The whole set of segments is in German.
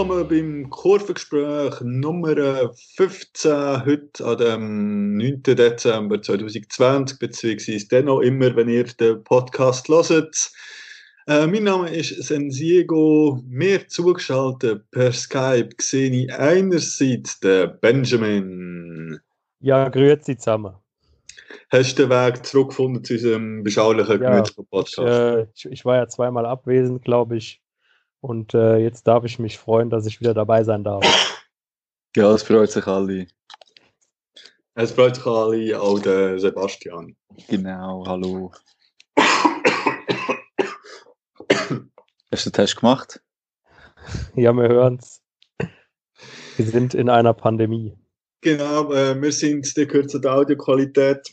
Willkommen beim Kurvengespräch Nummer 15, heute an dem 9. Dezember 2020, beziehungsweise dennoch immer, wenn ihr den Podcast hört. Äh, mein Name ist Sensiego, mir zugeschaltet per Skype sehe ich einerseits den Benjamin. Ja, grüezi zusammen. Hast du den Weg zurückgefunden zu unserem beschaulichen, Ja, gemütlichen Podcast? Äh, ich, ich war ja zweimal abwesend, glaube ich. Und äh, jetzt darf ich mich freuen, dass ich wieder dabei sein darf. Ja, es freut sich alle. Es freut sich alle, auch den Sebastian. Genau, hallo. Hast du den Test gemacht? Ja, wir hören's. Wir sind in einer Pandemie. Genau, äh, wir sind, der gehört zur Audioqualität,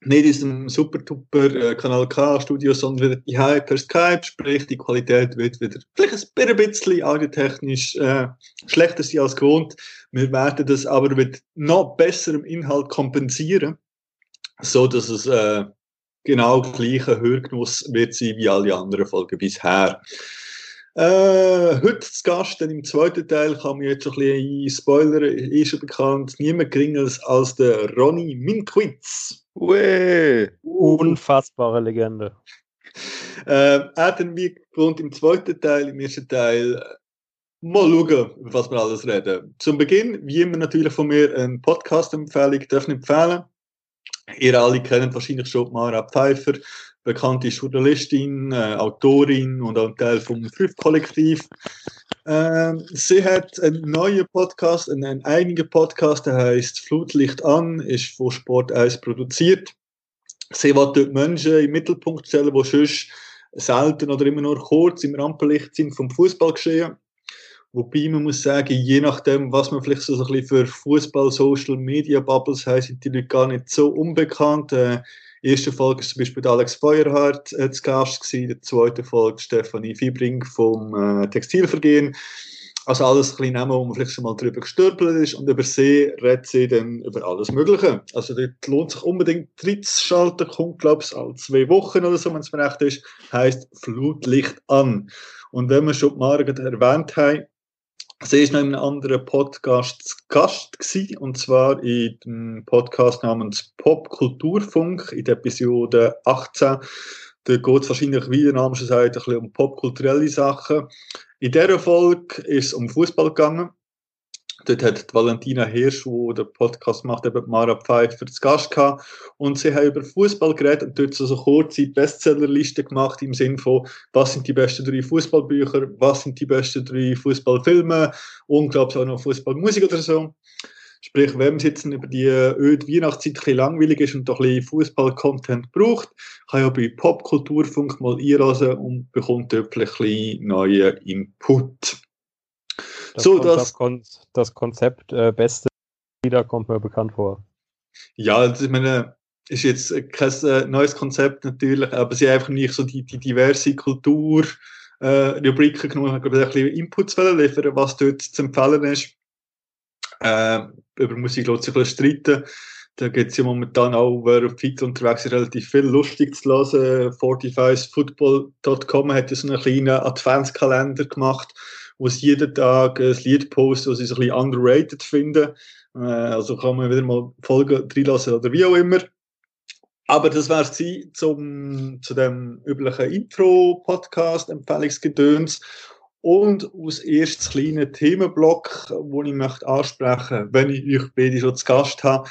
nicht in unserem super-duper äh, K-Studio, sondern wieder die per Skype, sprich, die Qualität wird wieder vielleicht ein bisschen audiotechnisch äh, schlechter sein als gewohnt. Wir werden das aber mit noch besserem Inhalt kompensieren, so dass es äh, genau gleicher Hörgenuss wird sein wie alle anderen Folgen bisher. Äh, heute zu Gast, denn im zweiten Teil kann man jetzt schon ein bisschen spoilern, ist schon bekannt, niemand geringer als der Ronny Minkwitz. Ue! Unfassbare Legende. Äh, er dann wie gewohnt im zweiten Teil, im ersten Teil, mal schauen, über was wir alles reden. Zum Beginn, wie immer natürlich von mir, eine Podcast-Empfehlung, darf ich empfehlen. Ihr alle kennt wahrscheinlich schon Mara Pfeiffer, bekannte Journalistin, äh, Autorin und auch Teil vom Fünf-Kollektiv. Ähm, sie hat einen neuen Podcast, einen, eigenen Podcast, der heißt Flutlicht an, ist von Sport 1 produziert. Sie will dort Menschen im Mittelpunkt stellen, die sonst selten oder immer nur kurz im Rampenlicht sind vom Fußballgeschehen. Wobei man muss sagen, je nachdem, was man vielleicht so ein bisschen für Fußball-Social-Media-Bubbles haben, sind die Leute gar nicht so unbekannt. Äh, die erste Folge war zum Beispiel Alex Feuerhardt äh, zu Gast, gewesen, die zweite Folge Stefanie Fiebring vom äh, Textilvergehen. Also alles kleine Namen, wo man vielleicht schon mal drüber gestürpelt ist. Und über sie redet sie dann über alles Mögliche. Also dort lohnt sich unbedingt reinzuschalten. Kommt, glaube ich, alle zwei Wochen oder so, wenn es mir recht ist. Heißt Flutlicht an. Und wenn wir schon die Marke erwähnt haben, Sie ist noch in einem anderen Podcast zu Gast gewesen, und zwar in dem Podcast namens Popkulturfunk in der Episode 18. Da geht es wahrscheinlich, wie der Name schon sagt, ein bisschen um popkulturelle Sachen. In dieser Folge ist es um Fußball gegangen. Dort hat Valentina Hirsch, die den Podcast macht, eben Mara Pfeiffer zu Gast gehabt. Und sie haben über Fußball geredet und dort so eine kurze Bestsellerliste gemacht im Sinne von, was sind die besten drei Fußballbücher, was sind die besten drei Fußballfilme und, glaube ich, auch noch Fußballmusik oder so. Sprich, wenn es jetzt über die öde Weihnachtszeit ein langweilig ist und doch ein bisschen Fußball-Content braucht, kann ja bei Popkulturfunk mal einlassen und bekommt dort ein bisschen neuen Input. Das, So, das- das, das Konzept äh, beste Lieder kommt mir bekannt vor. Ja, das ich meine, ist jetzt kein äh, neues Konzept natürlich, aber sie haben einfach nicht so die, die diverse Kultur äh, Rubriken genommen, haben glaube ich, ein bisschen Inputs liefern, was dort zu empfehlen ist. Äh, über Musik lässt sich ein streiten. Da gibt es ja momentan auch, wer auf Twitter unterwegs ist, relativ viel lustig zu hören. 45football.com hat ja so einen kleinen Adventskalender gemacht, wo sie jeden Tag ein Lied posten, das sie ein bisschen underrated finden. Äh, also kann man wieder mal Folgen reinlassen oder wie auch immer. Aber das wäre es zum zu dem üblichen Intro-Podcast, Empfehlungsgedöns. Und als erstes kleine Themenblock, wo ich möchte ansprechen, wenn ich euch beide schon zu Gast habe,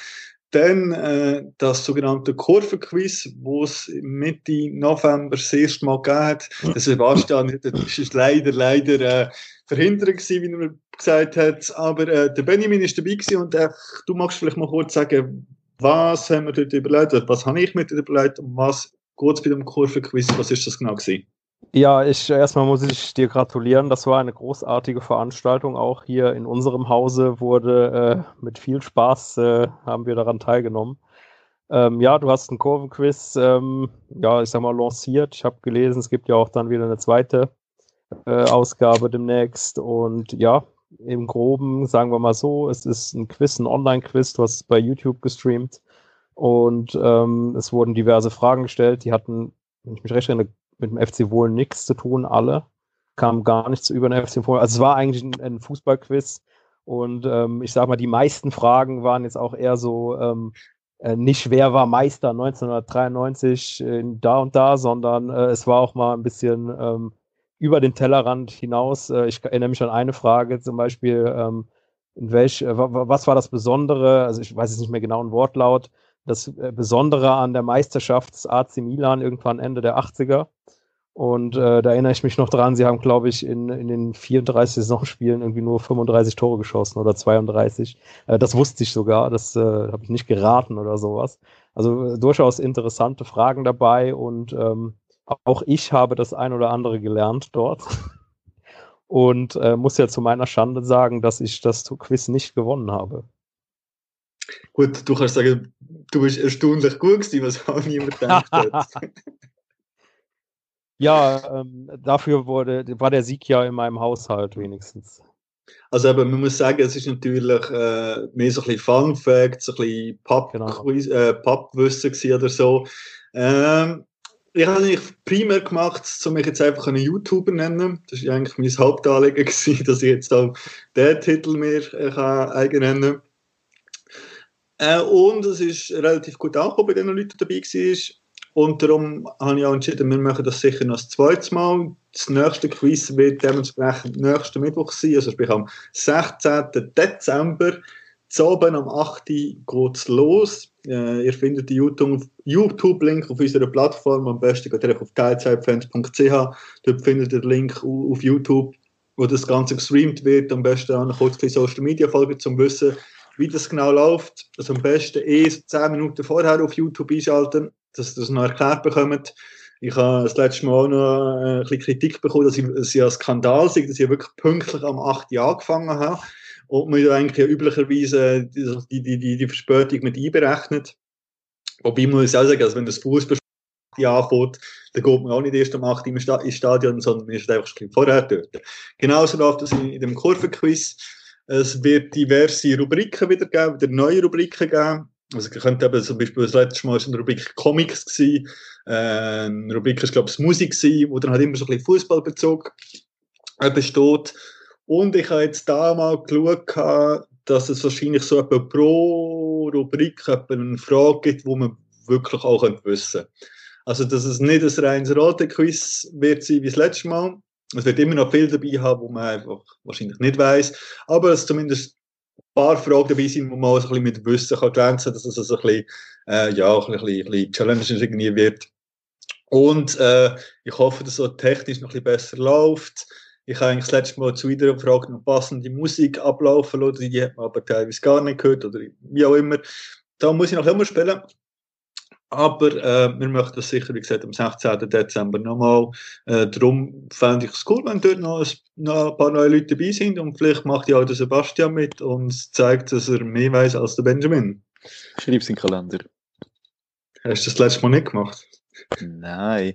dann äh, das sogenannte Kurvenquiz, wo es Mitte November das erste Mal gegeben hat. Der Sebastian das ist leider, leider äh, verhindert gewesen, wie er gesagt hat. Aber äh, der Benjamin ist dabei gewesen und äh, du magst vielleicht mal kurz sagen, was haben wir dort überlegt, was habe ich dort überlegt und was geht es bei dem Kurvenquiz, was ist das genau gewesen? Ja, ich erstmal muss ich dir gratulieren. Das war eine großartige Veranstaltung. Auch hier in unserem Hause wurde äh, mit viel Spaß äh, haben wir daran teilgenommen. Ähm, ja, du hast einen Kurvenquiz, ähm, ja, ich sag mal, lanciert. Ich habe gelesen, es gibt ja auch dann wieder eine zweite äh, Ausgabe demnächst. Und ja, im Groben, sagen wir mal so, es ist ein Quiz, ein Online-Quiz, du hast es bei YouTube gestreamt. Und ähm, es wurden diverse Fragen gestellt. Die hatten, wenn ich mich recht erinnere, mit dem FC Wohl nichts zu tun, alle. Kam gar nichts über den FC Wohl. Also es war eigentlich ein, ein Fußballquiz. Und ähm, ich sag mal, die meisten Fragen waren jetzt auch eher so, ähm, äh, nicht wer war Meister 1993 äh, da und da, sondern äh, es war auch mal ein bisschen ähm, über den Tellerrand hinaus. Äh, ich erinnere mich an eine Frage zum Beispiel, ähm, in welch, äh, was war das Besondere, also ich weiß jetzt nicht mehr genau ein Wortlaut, das äh, Besondere an der Meisterschaft des AC Milan irgendwann Ende der 80er. Und äh, da erinnere ich mich noch dran, sie haben, glaube ich, in, in den 34 Saisonspielen irgendwie nur 35 Tore geschossen oder 32. Äh, das wusste ich sogar, das äh, habe ich nicht geraten oder sowas. Also äh, durchaus interessante Fragen dabei und ähm, auch ich habe das ein oder andere gelernt dort. Und äh, muss ja zu meiner Schande sagen, dass ich das Quiz nicht gewonnen habe. Gut, du kannst sagen, du bist erstaunlich gut gewesen, was auch niemand gedacht hat. ja, ähm, dafür wurde, war der Sieg ja in meinem Haushalt wenigstens. Also eben, man muss sagen, es ist natürlich äh, mehr so ein bisschen Fun Fact, so ein bisschen Pub Genau. äh, oder so. Ähm, ich habe eigentlich primär gemacht, um mich jetzt einfach einen YouTuber nennen. Das war eigentlich mein Hauptanliegen, gewesen, dass ich jetzt auch den Titel mir äh, kann eigen nennen äh, Und es ist relativ gut angekommen bei den Leuten, dabei waren. Und darum habe ich auch entschieden, wir machen das sicher noch das zweite Mal. Das nächste Quiz wird dementsprechend nächsten Mittwoch sein, also sprich am 16. Dezember. Zu oben am 8. geht es los. Äh, ihr findet den YouTube- YouTube-Link auf unserer Plattform. Am besten geht ihr auf teilzeitfans.ch. Dort findet ihr den Link au- auf YouTube, wo das Ganze gestreamt wird. Am besten auch noch kurz bisschen Social Media folgen, um zu wissen, wie das genau läuft. Also am besten eh so 10 Minuten vorher auf YouTube einschalten, dass ihr das noch erklärt bekommt. Ich habe das letzte Mal auch noch äh, ein bisschen Kritik bekommen, dass ich, dass ich ein Skandal sei, dass ich wirklich pünktlich am 8. Jahr angefangen habe. Und man ja eigentlich ja üblicherweise die, die, die, die Verspätung mit einberechnet. Wobei muss ich auch sagen, also wenn das Fußball anfängt, dann geht man auch nicht erst am 8. Uhr ins Stadion, sondern ist einfach ein bisschen vorher dort. Genauso läuft das in, in dem Kurvenquiz. Es wird diverse Rubriken wieder geben, wieder neue Rubriken geben. Also ihr könnt eben zum Beispiel das letzte Mal ist eine Rubrik Comics gewesen, äh, eine Rubrik ist glaube ich Musik gewesen, wo dann halt immer so ein bisschen Fußballbezug besteht. Und ich habe jetzt da mal geschaut, dass es wahrscheinlich so etwa pro Rubrik etwa eine Frage gibt, wo man wirklich auch könnte wissen Also, dass es nicht ein reines Ratequiz wird sein wie das letzte Mal. Es wird immer noch viel dabei haben, wo man einfach wahrscheinlich nicht weiß. Aber es zumindest ein paar Fragen dabei sind, wo man auch ein mit Wissen kann glänzen kann, dass es also ein bisschen, äh, ja, ein bisschen, ein bisschen Challenge irgendwie wird. Und äh, ich hoffe, dass es technisch noch ein bisschen besser läuft. Ich habe eigentlich das letzte Mal zu jeder Frage noch passende Musik ablaufen lassen, die hat man aber teilweise gar nicht gehört oder wie auch immer. Da muss ich noch immer spielen. Aber äh, wir möchten das sicher, wie gesagt, am 16. Dezember nochmal. Äh, darum fände ich es cool, wenn dort noch ein, noch ein paar neue Leute dabei sind und vielleicht macht ja auch der Sebastian mit und zeigt, dass er mehr weiß als der Benjamin. Schreib's in den Kalender. Hast du das letzte Mal nicht gemacht? Nein.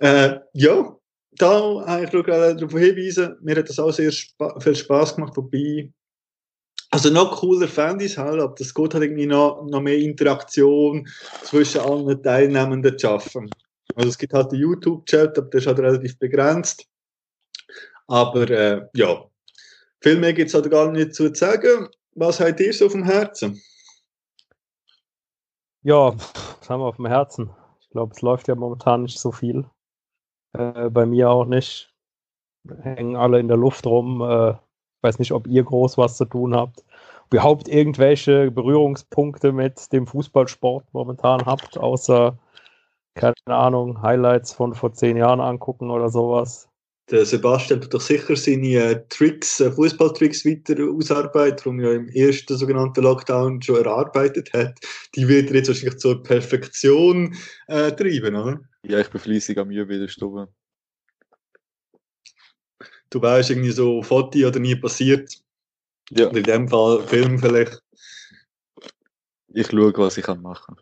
Äh, ja, da habe ich gerade darauf hinweisen, mir hat das auch sehr spa viel Spaß gemacht, wobei, also noch cooler fände ich es halt, aber das geht halt irgendwie noch, noch mehr Interaktion zwischen allen Teilnehmenden zu schaffen. Also es gibt halt den YouTube-Chat, aber der ist halt relativ begrenzt. Aber äh, ja, viel mehr gibt es halt gar nicht zu sagen. Was habt ihr so auf dem Herzen? Ja, was haben wir auf dem Herzen? Ich glaube, es läuft ja momentan nicht so viel. Äh, bei mir auch nicht. Hängen alle in der Luft rum. Äh, ich weiß nicht, ob ihr groß was zu tun habt. Ob ihr überhaupt irgendwelche Berührungspunkte mit dem Fußballsport momentan habt, außer, keine Ahnung, Highlights von vor zehn Jahren angucken oder sowas. Der Sebastian tut doch sicher seine äh, Tricks, äh, Fußballtricks weiter ausarbeiten, die er ja im ersten sogenannten Lockdown schon erarbeitet hat. Die wird er jetzt wahrscheinlich zur Perfektion äh, treiben, oder? Ja, ich bin fleissig am Üben in der Stube. Du weißt irgendwie so Foto oder nie passiert. Ja, Oder in dem Fall Film vielleicht. ich schaue, was ich kann machen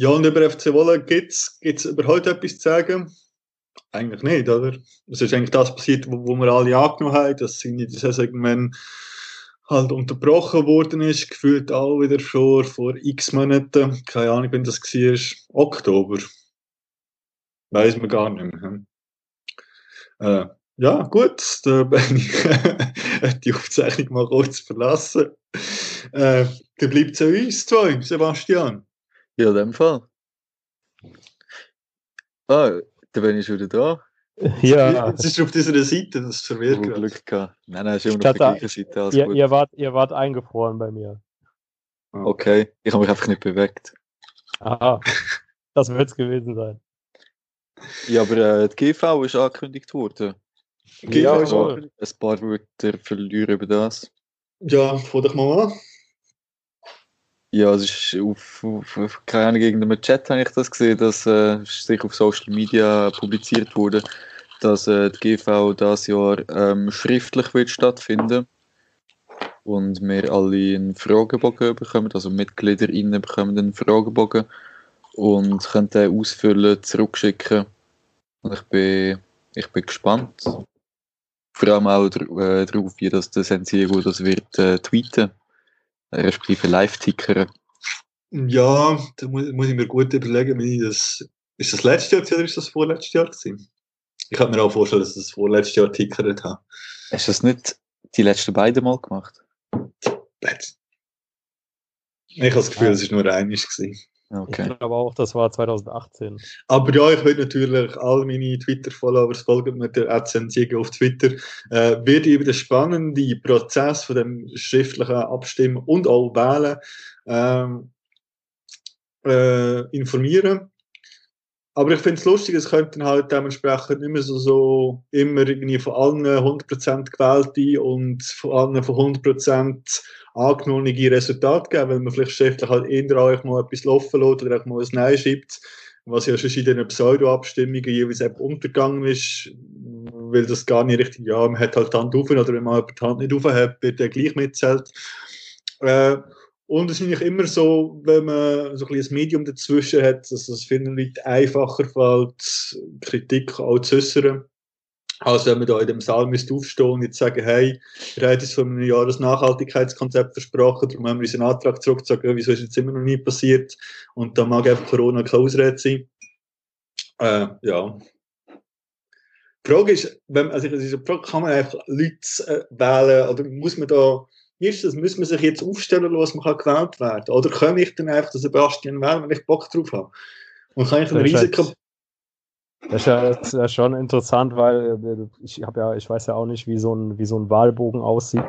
Ja, und über FC Wolle gibt es überhaupt etwas zu sagen? Eigentlich nicht, oder? Es ist eigentlich das passiert, wo, wo wir alle angenommen haben, dass sie in der Saison irgendwann halt unterbrochen worden ist, gefühlt auch wieder schon vor x Monaten. Keine Ahnung, wenn das war. Oktober. Weiß man gar nicht mehr. hm. Äh, ja, gut, da bin ich die Aufzeichnung mal kurz verlassen. Äh, dann bleibt es an uns zwei, Sebastian. Ja, in dem Fall. Ah, da bin ich wieder da. Ja, Es ist auf dieser Seite, das verwirrt gerade. Glück gehabt. Nein, nein, ist immer noch auf der hatte- gleichen Seite. Alles ihr, gut. ihr, wart, ihr wart eingefroren bei mir. Okay, ich habe mich einfach nicht bewegt. Aha, das wird es gewesen sein. Ja, aber äh, die GV ist angekündigt worden. Okay, Ja, ja, Also, voll. ein paar Wörter verlieren über das. ja, fang doch mal an. Ja, es ist auf, auf, auf keine Ahnung, in irgendeinem Chat habe ich das gesehen, dass äh, sich auf Social Media publiziert wurde, dass äh, die GV das Jahr ähm, schriftlich wird stattfinden und wir alle einen Fragebogen bekommen, also MitgliederInnen bekommen einen Fragebogen und können den ausfüllen, zurückschicken. Und ich bin, ich bin gespannt. Vor allem auch äh, darauf, wie das der Sensiego das wird äh, tweeten respektive Live-Tickern. Ja, da muss, muss ich mir gut überlegen, wie ich das. Ist das letztes Jahr oder ist das vorletztes Jahr gewesen? Ich kann mir auch vorstellen, dass ich das vorletztes Jahr tickert habe. Hast du das nicht die letzten beiden Mal gemacht? Ich habe das Gefühl, es war nur einiges gewesen. Okay. Ich glaube auch, das war 2018. Aber ja, ich will natürlich all meine Twitter-Followers folgen mit der Adsensiege auf Twitter. Äh, werde über den spannenden Prozess von dem schriftlichen Abstimmen und auch Wählen ähm, äh, informieren. Aber ich finde es lustig, es könnten halt dementsprechend nicht mehr so, so immer irgendwie von allen 100% gewählte und von allen von 100% angenommene Resultate geben, weil man vielleicht schriftlich halt eher auch mal etwas laufen lässt oder auch mal ein Nein schreibt, was ja schon in den Pseudo-Abstimmungen jeweils eben untergegangen ist, weil das gar nicht richtig, ja, man hat halt die Hand auf oder wenn man die Hand nicht auf hat, wird der gleich mitzählt. Äh, und es ist eigentlich immer so, wenn man so ein bisschen ein Medium dazwischen hat, dass es vielen Leuten einfacher fällt, Kritik auch zu äußern, als wenn man da in dem Saal müsste aufstehen und jetzt sagen, hey, wir haben uns vor einem Jahr das Nachhaltigkeitskonzept versprochen, darum haben wir unseren Antrag zurückgezogen, wieso ist jetzt immer noch nie passiert? Und da mag einfach Corona keine Ausrede sein. Äh, ja. Die Frage ist, wenn, also Frage, kann man einfach Leute äh, wählen oder muss man da, wie ist das, muss man sich jetzt aufstellen lassen, man kann gewählt werden Oder kann ich dann einfach den Sebastian wählen, wenn ich Bock drauf habe? Und kann ich ein Risiko... Das ist ja, das ist ja schon interessant, weil äh, ich habe ja, ich weiß ja auch nicht, wie so ein, wie so ein Wahlbogen aussieht.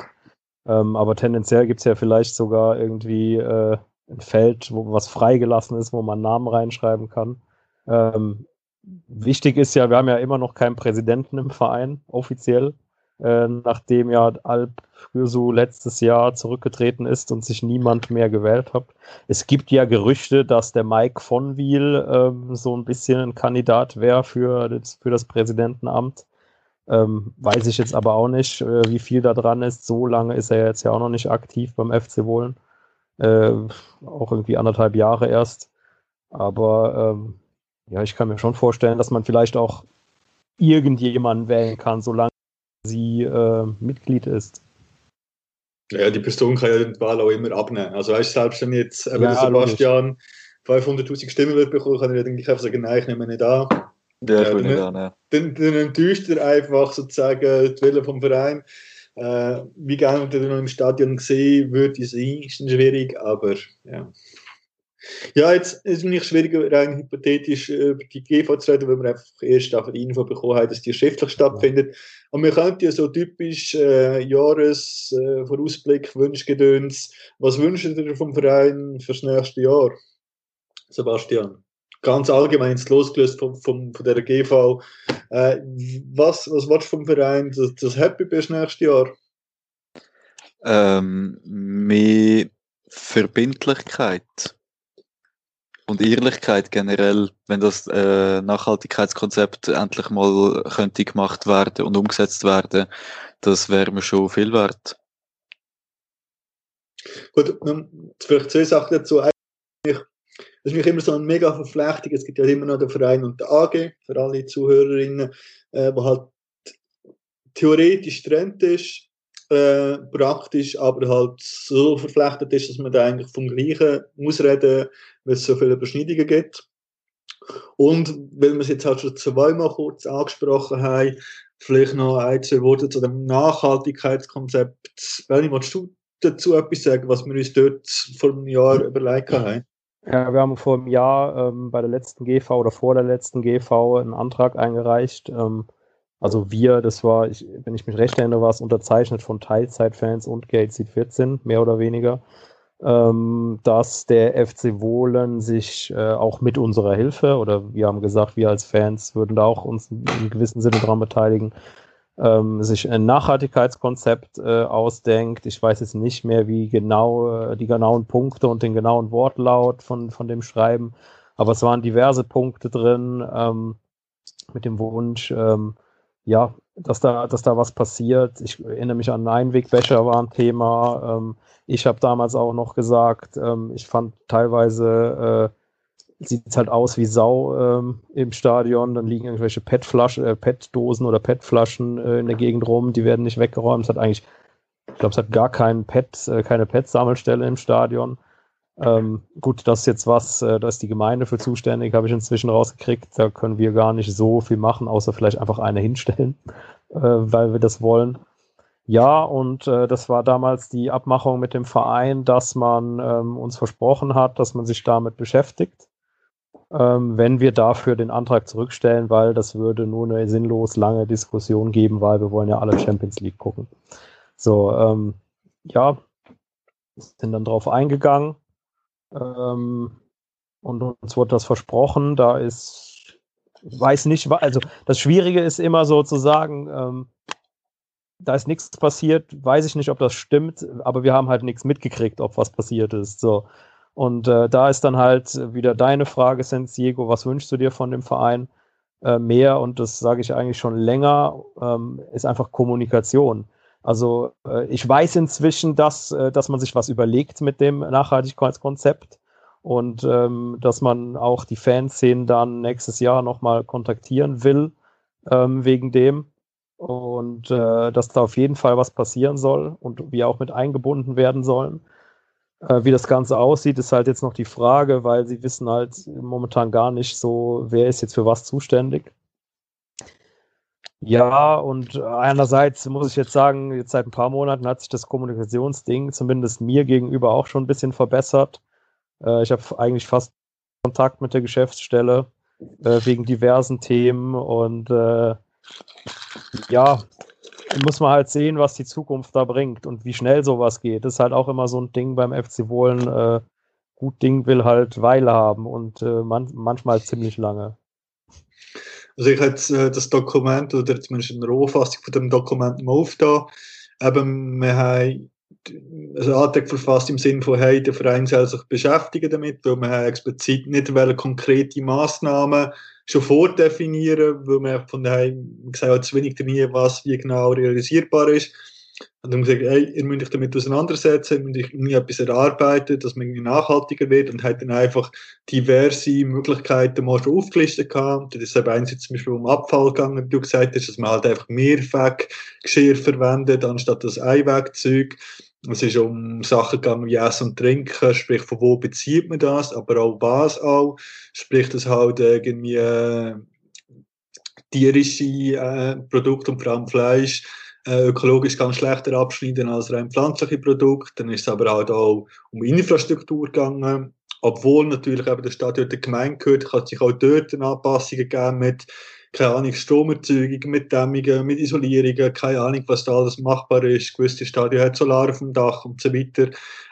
Ähm, aber tendenziell gibt es ja vielleicht sogar irgendwie äh, ein Feld, wo was freigelassen ist, wo man Namen reinschreiben kann. Ähm, wichtig ist ja, wir haben ja immer noch keinen Präsidenten im Verein, offiziell, äh, nachdem ja Alp Gürsu letztes Jahr zurückgetreten ist und sich niemand mehr gewählt hat. Es gibt ja Gerüchte, dass der Mike von Wiel ähm, so ein bisschen ein Kandidat wäre für das, für das Präsidentenamt. Ähm, weiß ich jetzt aber auch nicht, äh, wie viel da dran ist. So lange ist er jetzt ja auch noch nicht aktiv beim FC Wohlen. Äh, auch irgendwie anderthalb Jahre erst. Aber ähm, ja, ich kann mir schon vorstellen, dass man vielleicht auch irgendjemanden wählen kann, solange sie äh, Mitglied ist. Ja, die Person kann ja die Wahl auch immer abnehmen. Also weißt du, selbst wenn jetzt eben Ja, der Sebastian 500'000 Stimmen wird bekommen, kann er ja dann einfach sagen, nein, ich nehme ihn nicht an. Ja, ich Ja, will nicht ne? annehmen. Dann, dann enttäuscht er einfach sozusagen die Wille vom Verein. Äh, wie gerne er noch im Stadion gesehen würde sein, ist dann schwierig, aber ja. Ja, jetzt ist es nicht schwieriger, rein hypothetisch äh, über die GV zu reden, weil wir einfach erst auf die Info bekommen haben, dass die schriftlich stattfindet. Und wir könnten ja so typisch äh, Jahresvorausblick, äh, Wunschgedöns. Was wünscht ihr vom Verein fürs nächste Jahr, Sebastian? Ganz allgemein, jetzt losgelöst von, von, von der GV. Äh, was, was willst du vom Verein, dass das Happy bist nächstes Jahr? Ähm, mehr Verbindlichkeit und Ehrlichkeit generell, wenn das äh, Nachhaltigkeitskonzept endlich mal könnte gemacht werden und umgesetzt werden, das wäre mir schon viel wert. Gut, vielleicht zwei Sachen dazu. Eigentlich, das ist mich immer so ein mega Verflechtung. Es gibt ja immer noch den Verein und der AG, für alle Zuhörerinnen, äh, wo halt theoretisch Trend ist. Äh, praktisch, aber halt so verflechtet ist, dass man da eigentlich vom Gleichen muss reden, weil es so viele Überschneidungen gibt. Und weil wir es jetzt halt schon zweimal kurz angesprochen haben, vielleicht noch ein, zwei Worte zu dem Nachhaltigkeitskonzept. Welche willst du dazu etwas sagen, was wir uns dort vor einem Jahr überlegt haben? Ja, wir haben vor einem Jahr ähm, bei der letzten GV oder vor der letzten GV einen Antrag eingereicht. Ähm, also wir, das war, ich, wenn ich mich recht erinnere, war es unterzeichnet von Teilzeitfans und Gate 14, mehr oder weniger, ähm, dass der FC Wohlen sich äh, auch mit unserer Hilfe, oder wir haben gesagt, wir als Fans würden da auch uns in gewissem Sinne dran beteiligen, ähm, sich ein Nachhaltigkeitskonzept äh, ausdenkt. Ich weiß jetzt nicht mehr, wie genau äh, die genauen Punkte und den genauen Wortlaut von, von dem Schreiben, aber es waren diverse Punkte drin ähm, mit dem Wunsch, ähm, ja, dass da, dass da was passiert. Ich erinnere mich an Einwegbecher war ein Thema. Ähm, ich habe damals auch noch gesagt, ähm, ich fand teilweise äh, sieht es halt aus wie Sau ähm, im Stadion. Dann liegen irgendwelche PET-Flaschen, äh, PET-Dosen oder PET-Flaschen äh, in der Gegend rum, die werden nicht weggeräumt. Es hat eigentlich, ich glaube, es hat gar keinen PET, äh, keine PET-Sammelstelle im Stadion. Ähm, gut, das ist jetzt was, äh, da ist die Gemeinde für zuständig, habe ich inzwischen rausgekriegt. Da können wir gar nicht so viel machen, außer vielleicht einfach eine hinstellen, äh, weil wir das wollen. Ja, und äh, das war damals die Abmachung mit dem Verein, dass man ähm, uns versprochen hat, dass man sich damit beschäftigt ähm, wenn wir dafür den Antrag zurückstellen, weil das würde nur eine sinnlos lange Diskussion geben, weil wir wollen ja alle Champions League gucken. So, ähm, ja, sind dann drauf eingegangen ähm, und uns wurde das versprochen. Da ist, weiß nicht, also das Schwierige ist immer so zu sagen, ähm, da ist nichts passiert, weiß ich nicht, ob das stimmt, aber wir haben halt nichts mitgekriegt, ob was passiert ist. So. Und äh, da ist dann halt wieder deine Frage, Sensiego, was wünschst du dir von dem Verein? Äh, mehr, und das sage ich eigentlich schon länger, ähm, ist einfach Kommunikation. Also äh, ich weiß inzwischen, dass, äh, dass man sich was überlegt mit dem Nachhaltigkeitskonzept und ähm, dass man auch die Fanszenen dann nächstes Jahr nochmal kontaktieren will ähm, wegen dem und äh, dass da auf jeden Fall was passieren soll und wir auch mit eingebunden werden sollen. Äh, wie das Ganze aussieht, ist halt jetzt noch die Frage, weil sie wissen halt momentan gar nicht so, wer ist jetzt für was zuständig. Ja, und einerseits muss ich jetzt sagen, jetzt seit ein paar Monaten hat sich das Kommunikationsding zumindest mir gegenüber auch schon ein bisschen verbessert. Äh, ich habe eigentlich fast Kontakt mit der Geschäftsstelle äh, wegen diversen Themen und äh, ja, muss man halt sehen, was die Zukunft da bringt und wie schnell sowas geht. Das ist halt auch immer so ein Ding beim FC Wohlen. Äh, gut Ding will halt Weile haben und äh, man, manchmal ziemlich lange. Also ich hätte äh, das Dokument oder zumindest eine Rohfassung von dem Dokument mal aufgetan. Eben, wir haben einen Antrag verfasst im Sinne von, hey, der Verein soll sich beschäftigen damit, weil wir haben explizit nicht konkrete Massnahmen schon vordefinieren, weil man von daheim gesagt hat, zu wenig trainieren, was wie genau realisierbar ist. Und dann gesagt, hey, ihr müsst euch damit auseinandersetzen, ihr müsst irgendwie etwas erarbeiten, dass man irgendwie nachhaltiger wird und hat dann einfach diverse Möglichkeiten mal schon aufgelistet gehabt. Das ist eben einerseits zum Beispiel um Abfall gegangen, wie du gesagt hast, dass man halt einfach Mehrweggeschirr verwendet, anstatt das Einwegzeug. Es ist um Sachen gegangen wie Essen und Trinken, sprich von wo bezieht man das, aber auch was auch, sprich das halt irgendwie äh, tierische äh, Produkte und vor allem Fleisch äh, ökologisch ganz schlechter abschneiden als rein pflanzliche Produkte. Dann ist es aber halt auch um Infrastruktur gegangen, obwohl natürlich eben der Stadion der Gemeinde gehört, kann sich auch dort Anpassungen geben mit keine Ahnung, Stromerzeugung, mit Dämmungen, mit Isolierungen, keine Ahnung, was da alles machbar ist. Gewisse Stadien haben Solar auf dem Dach und so weiter.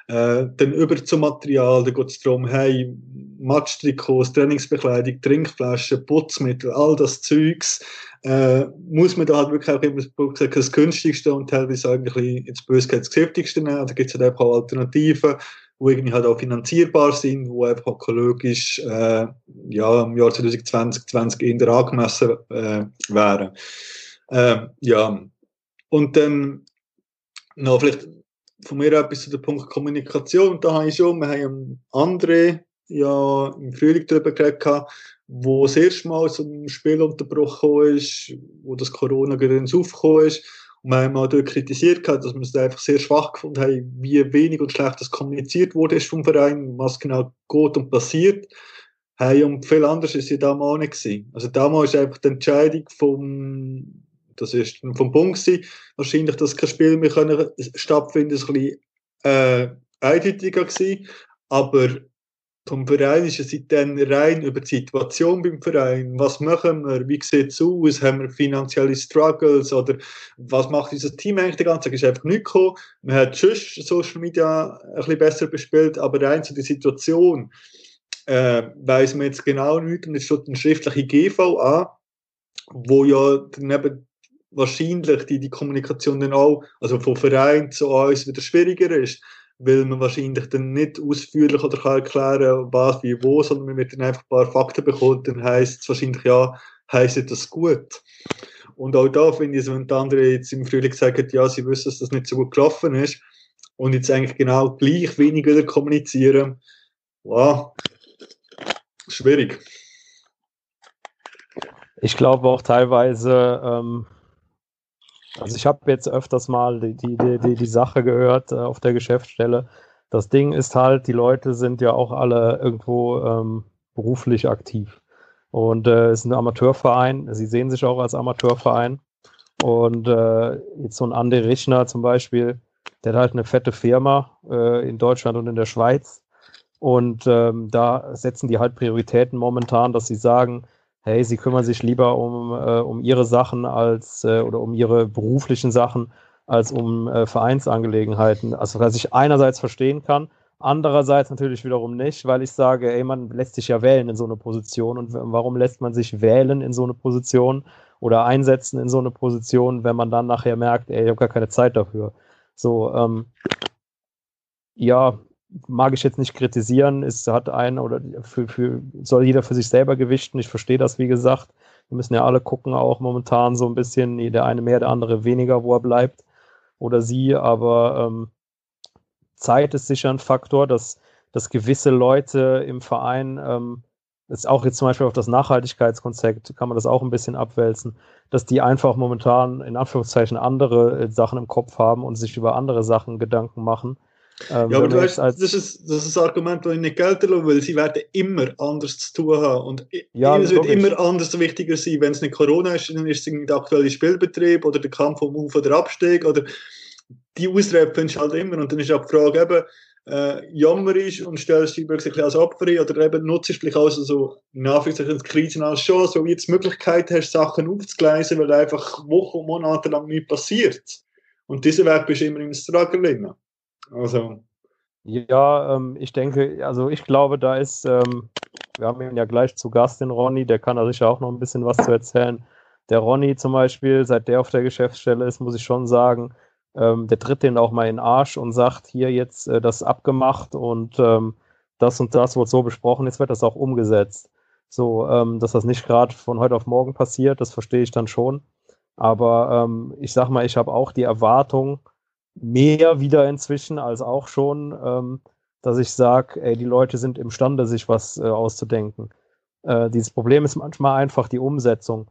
Äh, dann über zum Material, da geht es darum, hey, Matschtrikots, Trainingsbekleidung, Trinkflaschen, Putzmittel, all das Zeugs, äh, muss man da halt wirklich auch immer das günstigste und teilweise eigentlich ins Böse das giftigste nehmen. Da gibt es halt einfach auch Alternativen die irgendwie halt auch finanzierbar sind, wo einfach ökologisch äh, ja, im Jahr 2020 20 in der angemessen äh, wären. Äh, ja. Und dann noch vielleicht von mir etwas zu dem Punkt Kommunikation. Da habe ich schon, wir haben André ja im Frühling darüber geredet, wo das erste Mal ein Spiel unterbrochen ist, wo das Corona gerade ins Aufgekommen ist Und wir haben auch dort kritisiert, dass wir es einfach sehr schwach gefunden haben, wie wenig und schlecht das kommuniziert wurde vom Verein, was genau geht und passiert. Hey, und viel anders ist ja damals auch nicht gewesen. Also damals ist einfach die Entscheidung vom, das ist vom Bund gewesen, wahrscheinlich, dass kein Spiel mehr können stattfinden, ist ein bisschen, äh, eindeutiger gewesen. Aber vom Verein ist es dann rein über die Situation beim Verein. Was machen wir? Wie sieht es aus? Haben wir finanzielle Struggles? Oder was macht unser Team eigentlich die ganze Zeit? Es ist einfach nichts gekommen. Man hat schon Social Media ein bisschen besser bespielt, aber rein zu der Situation äh, weiss man jetzt genau nicht. Und es steht eine schriftliche GV an, wo ja daneben wahrscheinlich die, die Kommunikation dann auch, also vom Verein zu uns wieder schwieriger ist weil man wahrscheinlich dann nicht ausführlich oder kann erklären, was, wie, wo, sondern man wird dann einfach ein paar Fakten bekommen, dann heisst es wahrscheinlich, ja, heisst das gut. Und auch da finde ich wenn die anderen jetzt im Frühling sagen, ja, sie wissen, dass das nicht so gut gelaufen ist und jetzt eigentlich genau gleich wenig wieder kommunizieren, wow, schwierig. Ich glaube auch teilweise, ähm, also ich habe jetzt öfters mal die, die, die, die Sache gehört äh, auf der Geschäftsstelle. Das Ding ist halt, die Leute sind ja auch alle irgendwo ähm, beruflich aktiv. Und äh, es ist ein Amateurverein. Sie sehen sich auch als Amateurverein. Und äh, jetzt so ein André Richner zum Beispiel, der hat halt eine fette Firma äh, in Deutschland und in der Schweiz. Und ähm, da setzen die halt Prioritäten momentan, dass sie sagen, hey, sie kümmern sich lieber um, äh, um ihre Sachen als äh, oder um ihre beruflichen Sachen als um äh, Vereinsangelegenheiten. Also was ich einerseits verstehen kann, andererseits natürlich wiederum nicht, weil ich sage, ey, man lässt sich ja wählen in so eine Position und warum lässt man sich wählen in so eine Position oder einsetzen in so eine Position, wenn man dann nachher merkt, ey, ich habe gar keine Zeit dafür. So, ähm, ja, mag ich jetzt nicht kritisieren. Es hat ein oder für, für, soll jeder für sich selber gewichten. Ich verstehe das, wie gesagt. Wir müssen ja alle gucken, auch momentan so ein bisschen, der eine mehr, der andere weniger, wo er bleibt oder sie. Aber ähm, Zeit ist sicher ein Faktor, dass, dass gewisse Leute im Verein, ähm, ist auch jetzt zum Beispiel auf das Nachhaltigkeitskonzept, kann man das auch ein bisschen abwälzen, dass die einfach momentan in Anführungszeichen andere äh, Sachen im Kopf haben und sich über andere Sachen Gedanken machen ähm, ja, aber du weißt, das ist, das ist ein Argument, das ich nicht gelten lasse, weil sie werden immer anders zu tun haben. Und ja, es wird logisch. immer anders wichtiger sein. Wenn es nicht Corona ist, dann ist es der aktuelle Spielbetrieb oder der Kampf um Auf- oder Abstieg oder die Ausrede findest du halt immer. Und dann ist auch die Frage eben, äh, jammer ist und stellst dich wirklich als Opfer ein, oder eben nutzt vielleicht auch so, in Anführungszeichen, Krisen als Chance, wo du jetzt die Möglichkeit hast, Sachen aufzugleisen, weil einfach Wochen und Monate lang nichts passiert. Und dieser Weg bist du immer im Struggle. Also. Ja, ähm, ich denke, also ich glaube, da ist, ähm, wir haben ihn ja gleich zu Gast, den Ronny, der kann da sicher auch noch ein bisschen was zu erzählen. Der Ronny zum Beispiel, seit der auf der Geschäftsstelle ist, muss ich schon sagen, ähm, der tritt den auch mal in den Arsch und sagt, hier jetzt äh, das abgemacht und ähm, das und das wird so besprochen, jetzt wird das auch umgesetzt. So, ähm, dass das nicht gerade von heute auf morgen passiert, das verstehe ich dann schon. Aber ähm, ich sag mal, ich habe auch die Erwartung, mehr wieder inzwischen als auch schon, ähm, dass ich sage, ey, die Leute sind imstande, sich was äh, auszudenken. Äh, dieses Problem ist manchmal einfach die Umsetzung.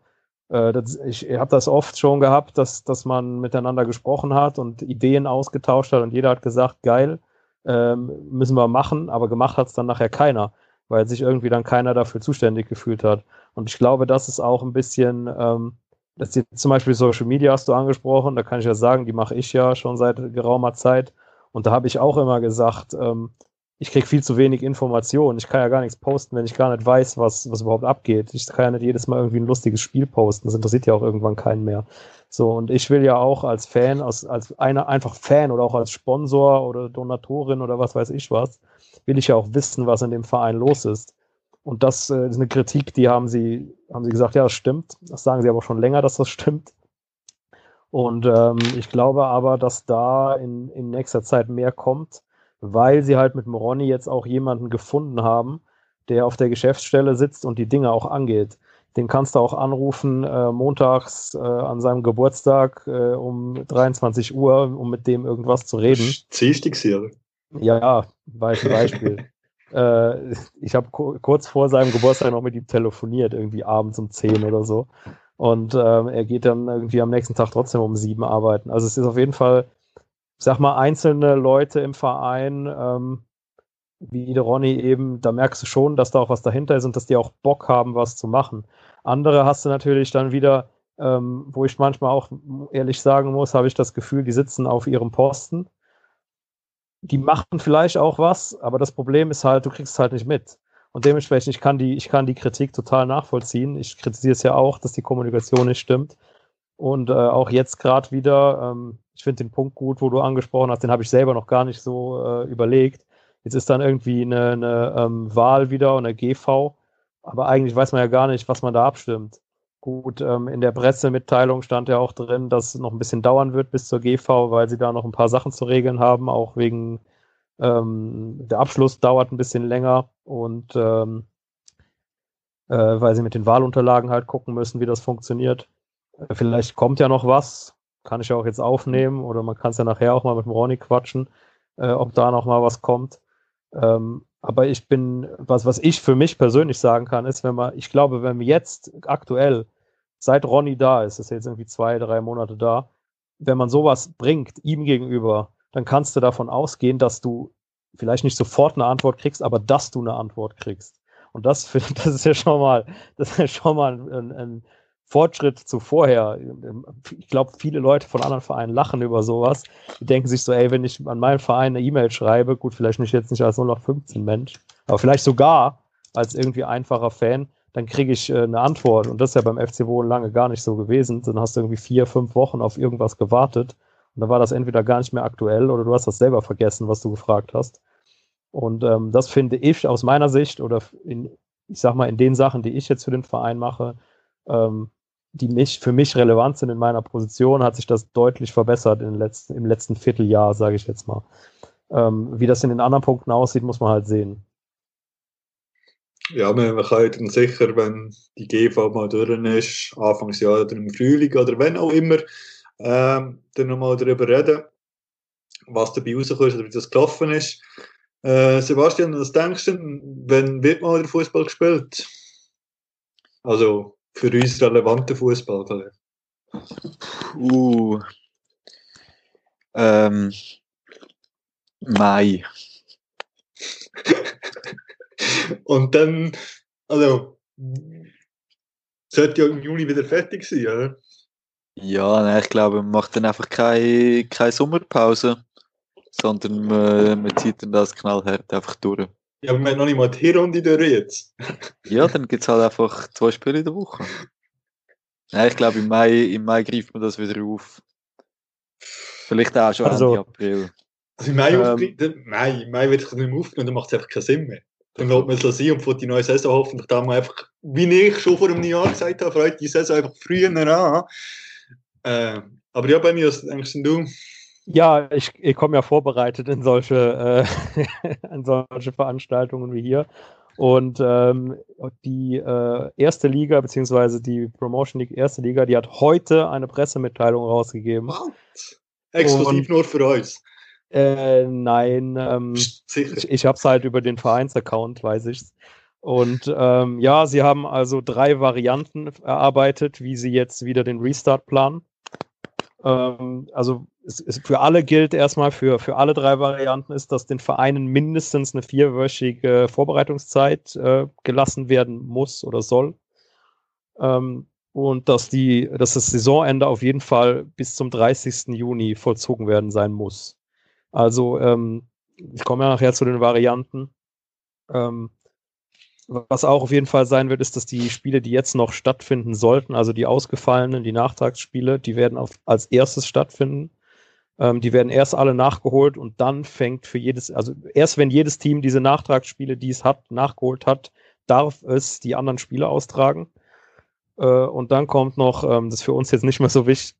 Äh, das, ich habe das oft schon gehabt, dass, dass man miteinander gesprochen hat und Ideen ausgetauscht hat und jeder hat gesagt, geil, ähm, müssen wir machen, aber gemacht hat es dann nachher keiner, weil sich irgendwie dann keiner dafür zuständig gefühlt hat. Und ich glaube, das ist auch ein bisschen ähm, das jetzt zum Beispiel Social Media hast du angesprochen, da kann ich ja sagen, die mache ich ja schon seit geraumer Zeit. Und da habe ich auch immer gesagt, ähm, ich kriege viel zu wenig Informationen. Ich kann ja gar nichts posten, wenn ich gar nicht weiß, was, was überhaupt abgeht. Ich kann ja nicht jedes Mal irgendwie ein lustiges Spiel posten. Das interessiert ja auch irgendwann keinen mehr. So, und ich will ja auch als Fan, als, als einer einfach Fan oder auch als Sponsor oder Donatorin oder was weiß ich was, will ich ja auch wissen, was in dem Verein los ist. Und das äh, ist eine Kritik, die haben sie, haben sie gesagt, ja, das stimmt. Das sagen sie aber schon länger, dass das stimmt. Und ähm, ich glaube aber, dass da in, in nächster Zeit mehr kommt, weil sie halt mit Moroni jetzt auch jemanden gefunden haben, der auf der Geschäftsstelle sitzt und die Dinge auch angeht. Den kannst du auch anrufen äh, montags äh, an seinem Geburtstag äh, um 23 Uhr, um mit dem irgendwas zu reden. Dienstagsjahre. Ja, ja, war ein Beispiel. Äh, ich habe kurz vor seinem Geburtstag noch mit ihm telefoniert, irgendwie abends um 10 oder so. Und ähm, er geht dann irgendwie am nächsten Tag trotzdem um sieben arbeiten. Also es ist auf jeden Fall, sag mal, einzelne Leute im Verein, ähm, wie der Ronny eben, da merkst du schon, dass da auch was dahinter ist und dass die auch Bock haben, was zu machen. Andere hast du natürlich dann wieder, ähm, wo ich manchmal auch ehrlich sagen muss, habe ich das Gefühl, die sitzen auf ihrem Posten. Die machen vielleicht auch was, aber das Problem ist halt, du kriegst es halt nicht mit. Und dementsprechend, ich kann die, ich kann die Kritik total nachvollziehen. Ich kritisiere es ja auch, dass die Kommunikation nicht stimmt. Und äh, auch jetzt gerade wieder, ähm, ich finde den Punkt gut, wo du angesprochen hast, den habe ich selber noch gar nicht so äh, überlegt. Jetzt ist dann irgendwie eine, eine ähm, Wahl wieder und eine GV, aber eigentlich weiß man ja gar nicht, was man da abstimmt. Gut, ähm, in der Pressemitteilung stand ja auch drin, dass es noch ein bisschen dauern wird bis zur GV, weil sie da noch ein paar Sachen zu regeln haben, auch wegen ähm, der Abschluss dauert ein bisschen länger und ähm, äh, weil sie mit den Wahlunterlagen halt gucken müssen, wie das funktioniert. Äh, vielleicht kommt ja noch was, kann ich ja auch jetzt aufnehmen oder man kann es ja nachher auch mal mit dem Ronny quatschen, äh, ob da noch mal was kommt. Ähm, aber ich bin, was, was ich für mich persönlich sagen kann, ist, wenn man, ich glaube, wenn wir jetzt aktuell, seit Ronny da ist, ist jetzt irgendwie zwei, drei Monate da, wenn man sowas bringt, ihm gegenüber, dann kannst du davon ausgehen, dass du vielleicht nicht sofort eine Antwort kriegst, aber dass du eine Antwort kriegst. Und das, das ist ja schon mal, das ist ja schon mal ein, ein Fortschritt zu vorher. Ich glaube, viele Leute von anderen Vereinen lachen über sowas. Die denken sich so, ey, wenn ich an meinen Verein eine E-Mail schreibe, gut, vielleicht nicht jetzt nicht als 015 Mensch, aber vielleicht sogar als irgendwie einfacher Fan, dann kriege ich äh, eine Antwort. Und das ist ja beim FC Wohlen lange gar nicht so gewesen. Dann hast du irgendwie vier, fünf Wochen auf irgendwas gewartet und da war das entweder gar nicht mehr aktuell oder du hast das selber vergessen, was du gefragt hast. Und ähm, das finde ich aus meiner Sicht oder in, ich sag mal, in den Sachen, die ich jetzt für den Verein mache, ähm, die mich, für mich relevant sind in meiner Position, hat sich das deutlich verbessert in letzten, im letzten Vierteljahr, sage ich jetzt mal. Ähm, wie das in den anderen Punkten aussieht, muss man halt sehen. Ja, man, man kann dann sicher, wenn die GV mal durch ist, Anfangsjahr oder im Frühling oder wenn auch immer, ähm, dann nochmal darüber reden, was dabei rauskommt oder wie das gelaufen ist. Äh, Sebastian, was denkst du, wenn wird mal der Fußball gespielt? Also für uns relevanten Fußball. Uh. Ähm. Mai. Und dann, also, sollte ja im Juni wieder fertig sein, oder? Ja, nein, ich glaube, man macht dann einfach keine, keine Sommerpause, sondern man, man zieht dann das knallhart einfach durch. Ja, aber wir haben noch nicht mal die Hinrunde durch jetzt. ja, dann gibt es halt einfach zwei Spiele in der Woche. Nein, ich glaube, im Mai, im Mai greift man das wieder auf. Vielleicht auch schon Also- Ende April. Also im Mai, Ähm. Mai, im Mai wird es nicht mehr aufgenommen, dann macht es einfach keinen Sinn mehr. Dann lässt man es sein und vor die neue Saison hoffentlich da mal einfach, wie ich schon vor einem Jahr gesagt habe, freut die Saison einfach früher an. Äh, aber ja, bei mir, was denkst denn du? Ja, ich, ich komme ja vorbereitet in solche, äh, in solche Veranstaltungen wie hier. Und ähm, die äh, erste Liga, beziehungsweise die Promotion League erste Liga, die hat heute eine Pressemitteilung rausgegeben. Was? Exklusiv Und- nur für uns. Äh, nein, ähm, ich, ich habe es halt über den Vereinsaccount, weiß ich's. Und ähm, ja, sie haben also drei Varianten erarbeitet, wie sie jetzt wieder den Restart planen. Ähm, also es, es, für alle gilt erstmal, für, für alle drei Varianten ist, dass den Vereinen mindestens eine vierwöchige Vorbereitungszeit äh, gelassen werden muss oder soll. Ähm, und dass, die, dass das Saisonende auf jeden Fall bis zum 30. Juni vollzogen werden sein muss. Also ähm, ich komme ja nachher zu den Varianten. Ähm, was auch auf jeden Fall sein wird, ist, dass die Spiele, die jetzt noch stattfinden sollten, also die ausgefallenen, die Nachtragsspiele, die werden auf, als erstes stattfinden. Ähm, die werden erst alle nachgeholt und dann fängt für jedes, also erst wenn jedes Team diese Nachtragsspiele, die es hat, nachgeholt hat, darf es die anderen Spiele austragen. Äh, und dann kommt noch, ähm, das ist für uns jetzt nicht mehr so wichtig,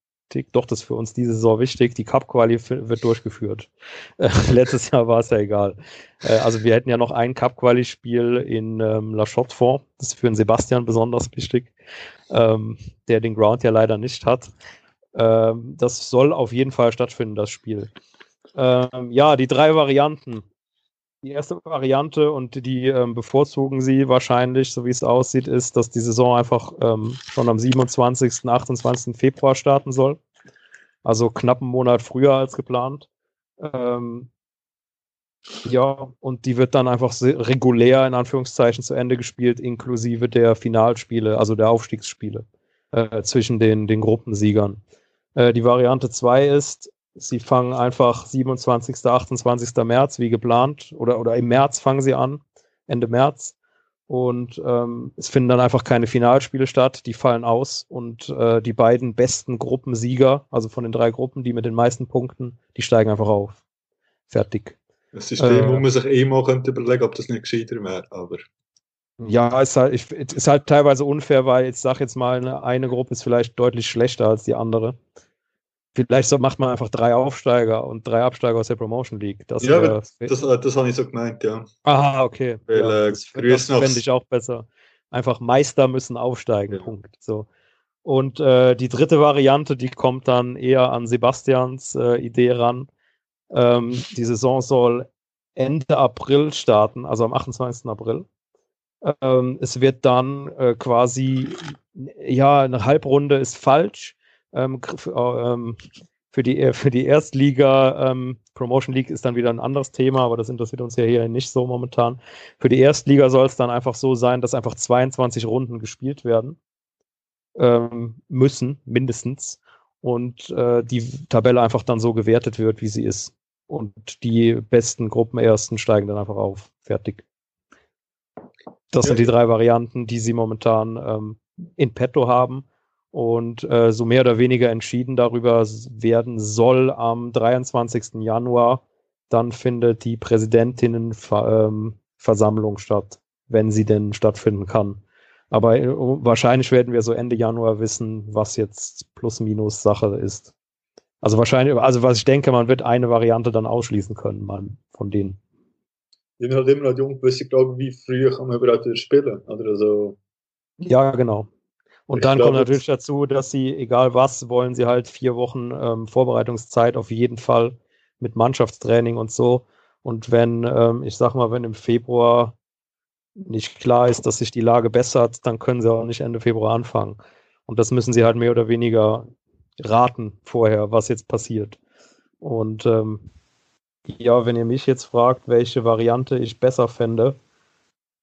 doch, das ist für uns diese Saison wichtig, die Cup-Quali wird durchgeführt. Äh, letztes Jahr war es ja egal. Äh, also wir hätten ja noch ein Cup-Quali-Spiel in ähm, La Chaux-de-Fonds. Das ist für den Sebastian besonders wichtig, ähm, der den Ground ja leider nicht hat. Ähm, das soll auf jeden Fall stattfinden, das Spiel. Ähm, ja, die drei Varianten. Die erste Variante und die ähm, bevorzugen sie wahrscheinlich, so wie es aussieht, ist, dass die Saison einfach ähm, schon am 27., 28. Februar starten soll. Also knapp einen Monat früher als geplant. Ähm, ja, und die wird dann einfach regulär in Anführungszeichen zu Ende gespielt, inklusive der Finalspiele, also der Aufstiegsspiele äh, zwischen den, den Gruppensiegern. Äh, die Variante 2 ist, sie fangen einfach 27., 28. März wie geplant oder, oder im März fangen sie an, Ende März. Und ähm, es finden dann einfach keine Finalspiele statt, die fallen aus und äh, die beiden besten Gruppensieger, also von den drei Gruppen, die mit den meisten Punkten, die steigen einfach auf. Fertig. Das System, äh, wo man sich eh mal könnte überlegen, ob das nicht gescheiter wäre, aber. Ja, ist halt, ich, ist halt teilweise unfair, weil ich sage jetzt mal, eine, eine Gruppe ist vielleicht deutlich schlechter als die andere. Vielleicht so macht man einfach drei Aufsteiger und drei Absteiger aus der Promotion League. Das ja, wär, das, das habe ich so gemeint, ja. Aha, okay. Weil, ja, äh, das, das fände ich auch besser. Einfach Meister müssen aufsteigen, ja. Punkt. So. Und äh, die dritte Variante, die kommt dann eher an Sebastians äh, Idee ran. Ähm, die Saison soll Ende April starten, also am 28. April. Ähm, es wird dann äh, quasi, ja, eine Halbrunde ist falsch. Ähm, für, ähm, für, die, äh, für die Erstliga, ähm, Promotion League ist dann wieder ein anderes Thema, aber das interessiert uns ja hier nicht so momentan. Für die Erstliga soll es dann einfach so sein, dass einfach 22 Runden gespielt werden ähm, müssen, mindestens und äh, die Tabelle einfach dann so gewertet wird, wie sie ist. Und die besten Gruppenersten steigen dann einfach auf. Fertig. Das ja. sind die drei Varianten, die sie momentan ähm, in petto haben. Und äh, so mehr oder weniger entschieden darüber werden soll am 23. Januar. Dann findet die Präsidentinnenversammlung ähm, statt, wenn sie denn stattfinden kann. Aber äh, wahrscheinlich werden wir so Ende Januar wissen, was jetzt plus minus Sache ist. Also wahrscheinlich, also was ich denke, man wird eine Variante dann ausschließen können, man, von denen. Ich bin halt immer noch ich glaube, wie früh kann man überhaupt wieder spielen, oder also. Ja, genau. Und ich dann kommt natürlich dazu, dass sie, egal was, wollen sie halt vier Wochen ähm, Vorbereitungszeit auf jeden Fall mit Mannschaftstraining und so. Und wenn, ähm, ich sag mal, wenn im Februar nicht klar ist, dass sich die Lage bessert, dann können sie auch nicht Ende Februar anfangen. Und das müssen sie halt mehr oder weniger raten vorher, was jetzt passiert. Und ähm, ja, wenn ihr mich jetzt fragt, welche Variante ich besser fände,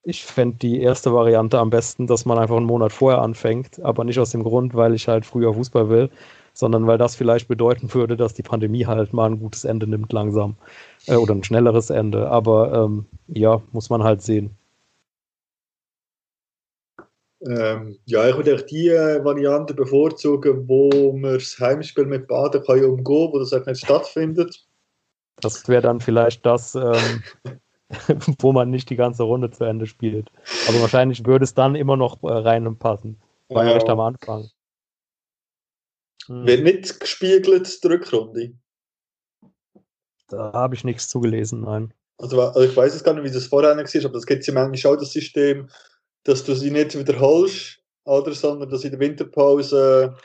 ich fände die erste Variante am besten, dass man einfach einen Monat vorher anfängt, aber nicht aus dem Grund, weil ich halt früher Fußball will, sondern weil das vielleicht bedeuten würde, dass die Pandemie halt mal ein gutes Ende nimmt langsam äh, oder ein schnelleres Ende. Aber ähm, ja, muss man halt sehen. Ähm, ja, ich würde die äh, Variante bevorzugen, wo man das Heimspiel mit Baden kann umgehen, wo das halt nicht stattfindet. Das wäre dann vielleicht das, ähm, wo man nicht die ganze Runde zu Ende spielt. Aber wahrscheinlich würde es dann immer noch äh, rein passen. War ja recht am Anfang. Hm. Wird nicht gespiegelt, die Rückrunde? Da habe ich nichts zugelesen, nein. Also, also ich weiß es gar nicht, wie das vorher war, aber das gibt es ja manchmal auch das System, dass du sie nicht wiederholst, oder, sondern dass in der Winterpause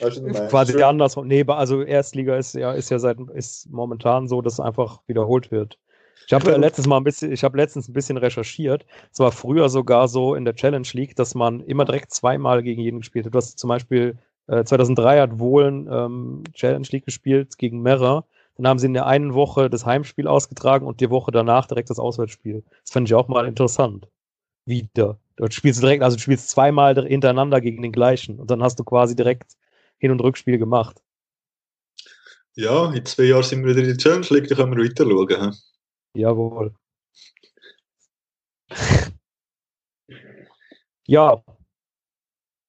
weißt du, quasi anders. Nee, also Erstliga ist ja, ist ja seit ist momentan so, dass es einfach wiederholt wird. Ich habe letztens mal ein bisschen, ich habe letztens ein bisschen recherchiert. Es war früher sogar so in der Challenge League, dass man immer direkt zweimal gegen jeden gespielt hat. Du hast zum Beispiel äh, 2003 hat Wohlen ähm, Challenge League gespielt gegen Merra. Dann haben sie in der einen Woche das Heimspiel ausgetragen und die Woche danach direkt das Auswärtsspiel. Das fand ich auch mal interessant. Wieder. Dort spielst du direkt, also du spielst zweimal hintereinander gegen den gleichen und dann hast du quasi direkt Hin- und Rückspiel gemacht. Ja, in zwei Jahren sind wir wieder in der Challenge League, da können wir weiter schauen. Jawohl. ja,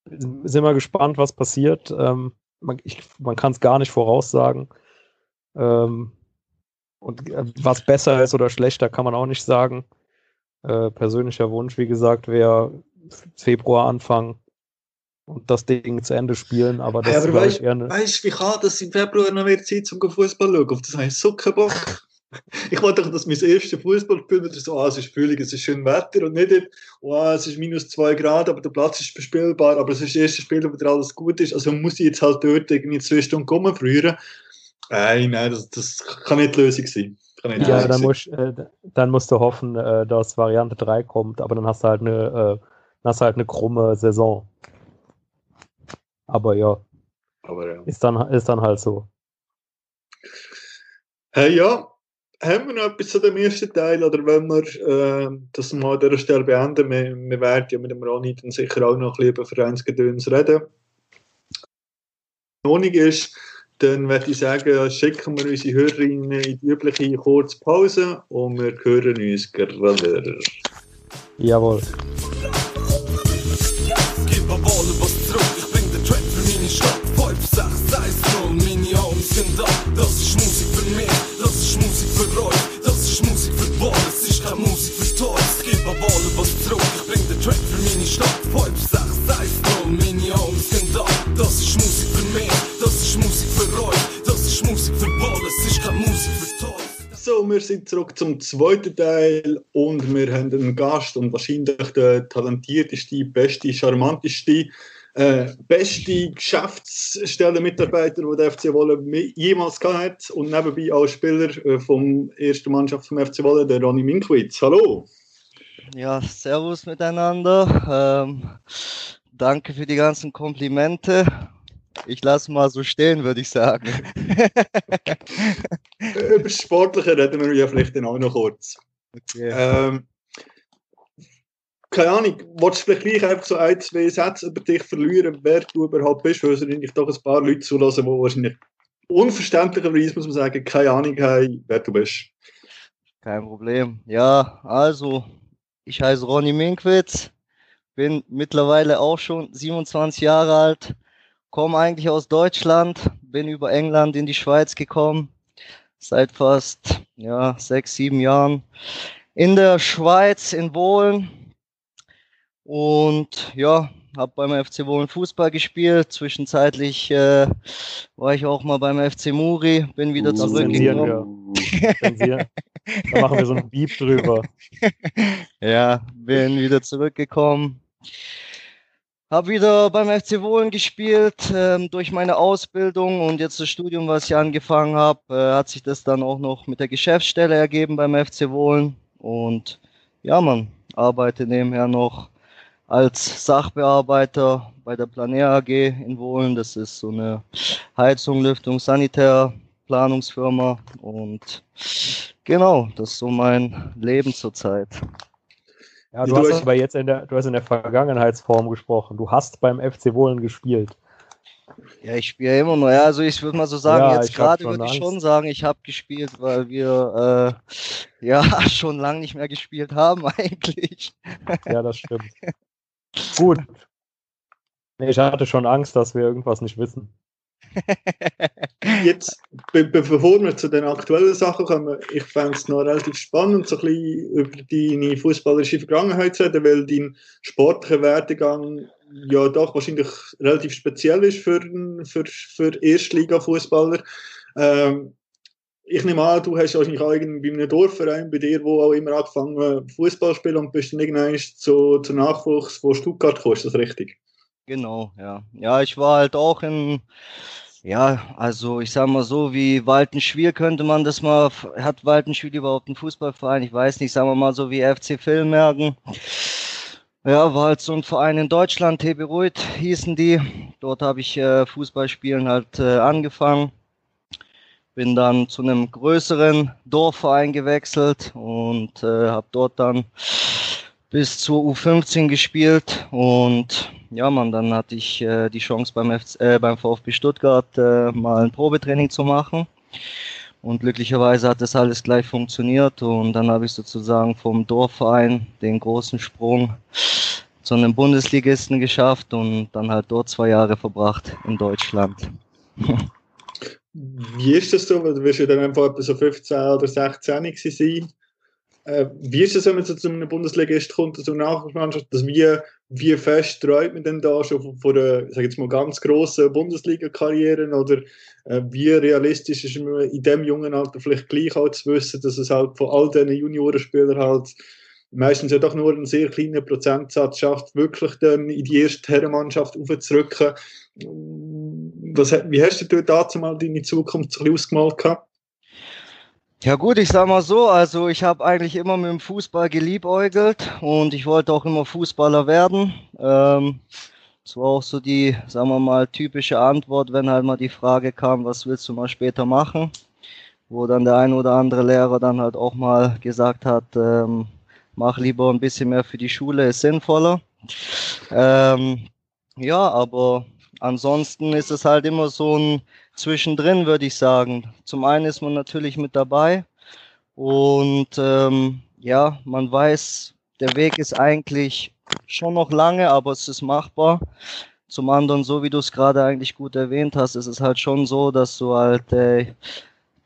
sind wir gespannt, was passiert. Ähm, man, man kann es gar nicht voraussagen. Ähm, und äh, was besser ist oder schlechter, kann man auch nicht sagen. Äh, persönlicher Wunsch, wie gesagt, wäre Februar anfangen und das Ding zu Ende spielen. Aber das hey, aber weißt, gerne. Weißt wie kann das im Februar noch mehr Zeit zum Fußball schauen? Auf das habe ich so keinen Bock. ich wollte doch, dass mein erstes Fußballspiel wieder so, ah, es ist frühling, es ist schön Wetter und nicht, oh, es ist minus zwei Grad, aber der Platz ist bespielbar, aber es ist das erste Spiel, wo wieder alles gut ist. Also muss ich jetzt halt dort irgendwie zwei Stunden kommen früher. Nein, nein, das, das kann nicht die Lösung sein. Nicht Ja, sagen. dann musst, äh, dann musst du hoffen, äh, dass Variante 3 kommt, aber dann hast du halt eine, äh, hast halt eine krumme Saison. Aber ja, Aber ja. ist dann, ist dann halt so. Hey, ja, haben wir noch etwas zu dem ersten Teil oder wollen wir äh, das mal an dieser Stelle beenden? Wir, wir werden ja mit dem Ronny dann sicher auch noch ein bisschen über Vereinsgedöns reden. Wenn Ordnung ist, dann würde ich sagen, schicken wir unsere Hörerinnen in die übliche kurze Pause und wir hören uns gerade. Jawohl. Stadt 5, 6, 1, 0, meine Homies sind da Das ist Musik für mich, das ist Musik für euch Das ist Musik für Ball, es ist keine Musik für Toys So, wir sind zurück zum zweiten Teil und wir haben einen Gast und wahrscheinlich der talentierteste, beste, charmanteste, äh, beste Geschäftsstellenmitarbeiter, den der FC Wolle jemals gehabt hat und nebenbei auch Spieler äh, vom ersten Mannschaft vom FC Wolle, der Ronny Minkwitz. Hallo! Ja, Servus miteinander. Ähm, danke für die ganzen Komplimente. Ich lasse mal so stehen, würde ich sagen. Äh, Über das Sportliche reden wir ja vielleicht dann auch noch kurz. Okay. Ähm, keine Ahnung, willst du vielleicht gleich einfach so ein, zwei Sätze über dich verlieren, wer du überhaupt bist, weil es wahrscheinlich doch ein paar Leute zulassen, die wahrscheinlich unverständlicherweise, muss man sagen, keine Ahnung haben, wer du bist. Kein Problem. Ja, also, ich heiße Ronny Minkwitz, bin mittlerweile auch schon 27 Jahre alt, komme eigentlich aus Deutschland, bin über England in die Schweiz gekommen, seit fast ja, sechs, sieben Jahren in der Schweiz, in Wohlen. Und ja, habe beim FC Wohlen Fußball gespielt. Zwischenzeitlich äh, war ich auch mal beim FC Muri, bin wieder Uh, zurückgekommen. Da machen wir so einen Beep drüber. Ja, bin wieder zurückgekommen. Hab wieder beim FC Wohlen gespielt ähm, durch meine Ausbildung und jetzt das Studium, was ich angefangen habe, äh, hat sich das dann auch noch mit der Geschäftsstelle ergeben beim FC Wohlen. Und ja, man arbeite nebenher noch als Sachbearbeiter bei der Planer AG in Wohlen. Das ist so eine Heizung, Lüftung, Sanitär, Planungsfirma und genau, das ist so mein Leben zurzeit. Ja, du hast aber jetzt in der, du hast in der Vergangenheitsform gesprochen. Du hast beim FC Wohlen gespielt. Ja, ich spiele immer noch. Ja, also ich würde mal so sagen, Ja, jetzt gerade würde ich schon sagen, ich habe gespielt, weil wir äh, ja schon lange nicht mehr gespielt haben eigentlich. Ja, das stimmt. Gut. Ich hatte schon Angst, dass wir irgendwas nicht wissen. Jetzt, be be bevor wir zu den aktuellen Sachen kommen, ich fände es noch relativ spannend, so ein bisschen über deine fußballerische Vergangenheit zu reden, weil dein sportlicher Werdegang ja doch wahrscheinlich relativ speziell ist für, für, für Erstliga-Fußballer. Ähm, ich nehme an, du hast wahrscheinlich auch bei einem Dorfverein bei dir, wo auch immer angefangen Fußball spielen und bist dann irgendwann zu, zu Nachwuchs von Stuttgart gekommen, ist das richtig? Genau, ja. Ja, ich war halt auch in, ja, also ich sag mal so, wie Waltenschwiel könnte man das mal, hat Waltenschwiel überhaupt einen Fußballverein? Ich weiß nicht, sagen wir mal so wie FC Villmergen. Ja, war halt so ein Verein in Deutschland, TB Ruid hießen die. Dort habe ich äh, Fußballspielen halt äh, angefangen. Bin dann zu einem größeren Dorfverein gewechselt und äh, habe dort dann bis zur U15 gespielt und ja, man, dann hatte ich äh, die Chance beim, FC, äh, beim VfB Stuttgart äh, mal ein Probetraining zu machen. Und glücklicherweise hat das alles gleich funktioniert und dann habe ich sozusagen vom Dorfverein den großen Sprung zu einem Bundesligisten geschafft und dann halt dort zwei Jahre verbracht in Deutschland. Wie ist das so? Du wirst ja dann einfach etwa so 15 oder 16 gewesen sein. Äh, wie ist das, wenn man so zu einem Bundesligist kommt, zu einer Nachwuchsmannschaft? Das wie, wie fest träumt man denn da schon von einer, sag jetzt mal, ganz grossen Bundesliga-Karriere? Oder äh, wie realistisch ist man in dem jungen Alter vielleicht gleich auch zu wissen, dass es halt von all diesen Juniorenspielern halt meistens ja doch nur einen sehr kleinen Prozentsatz schafft, wirklich dann in die erste Herrenmannschaft aufzurücken. Was, wie hast du dazu mal deine Zukunft ein ausgemalt gehabt? Ja gut, ich sag mal so, also ich habe eigentlich immer mit dem Fußball geliebäugelt und ich wollte auch immer Fußballer werden. Ähm, das war auch so die, sagen wir mal, typische Antwort, wenn halt mal die Frage kam, was willst du mal später machen? Wo dann der ein oder andere Lehrer dann halt auch mal gesagt hat, ähm, mach lieber ein bisschen mehr für die Schule, ist sinnvoller. Ähm, ja, aber ansonsten ist es halt immer so ein Zwischendrin, würde ich sagen. Zum einen ist man natürlich mit dabei und ähm, ja, man weiß, der Weg ist eigentlich schon noch lange, aber es ist machbar. Zum anderen, so wie du es gerade eigentlich gut erwähnt hast, ist es halt schon so, dass du halt äh,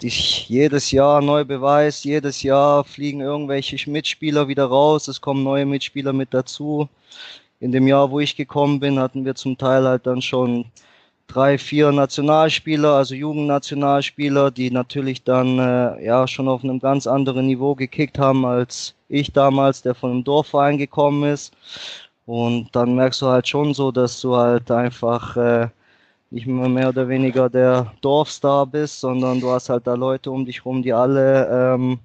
dich jedes Jahr neu beweist, jedes Jahr fliegen irgendwelche Mitspieler wieder raus, es kommen neue Mitspieler mit dazu. In dem Jahr, wo ich gekommen bin, hatten wir zum Teil halt dann schon drei, vier Nationalspieler, also Jugendnationalspieler, die natürlich dann äh, ja schon auf einem ganz anderen Niveau gekickt haben als ich damals, der von einem Dorfverein gekommen ist. Und dann merkst du halt schon so, dass du halt einfach äh, nicht mehr oder weniger der Dorfstar bist, sondern du hast halt da Leute um dich rum, die alle ähm,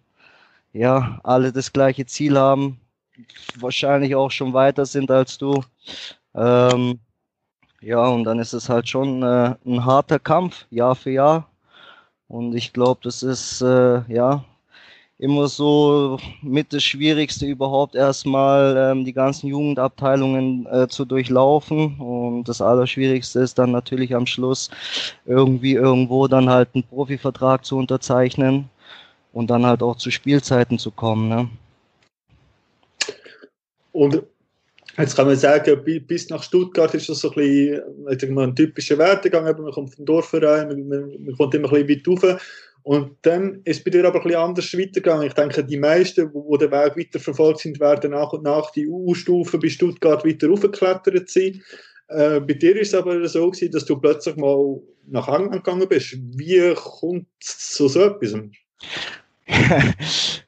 ja alle das gleiche Ziel haben, wahrscheinlich auch schon weiter sind als du. Ähm, ja, und dann ist es halt schon äh, ein harter Kampf, Jahr für Jahr. Und ich glaube, das ist äh, ja immer so mit das Schwierigste überhaupt erstmal ähm, die ganzen Jugendabteilungen äh, zu durchlaufen. Und das Allerschwierigste ist dann natürlich am Schluss irgendwie irgendwo dann halt einen Profivertrag zu unterzeichnen und dann halt auch zu Spielzeiten zu kommen. Ne? Und Jetzt kann man sagen, bis nach Stuttgart ist das so ein, bisschen, ein typischer Werdegang. Man kommt vom Dorfverein, man, man, kommt immer ein bisschen weit rauf. Und dann ist es bei dir aber ein bisschen anders weitergegangen. Ich denke, die meisten, die den Weg weiter verfolgt sind, werden nach und nach die U-Stufen bei Stuttgart weiter raufgeklettert sein. Äh, bei dir ist es aber so gewesen, dass du plötzlich mal nach England gegangen bist. Wie kommt es zu so etwas?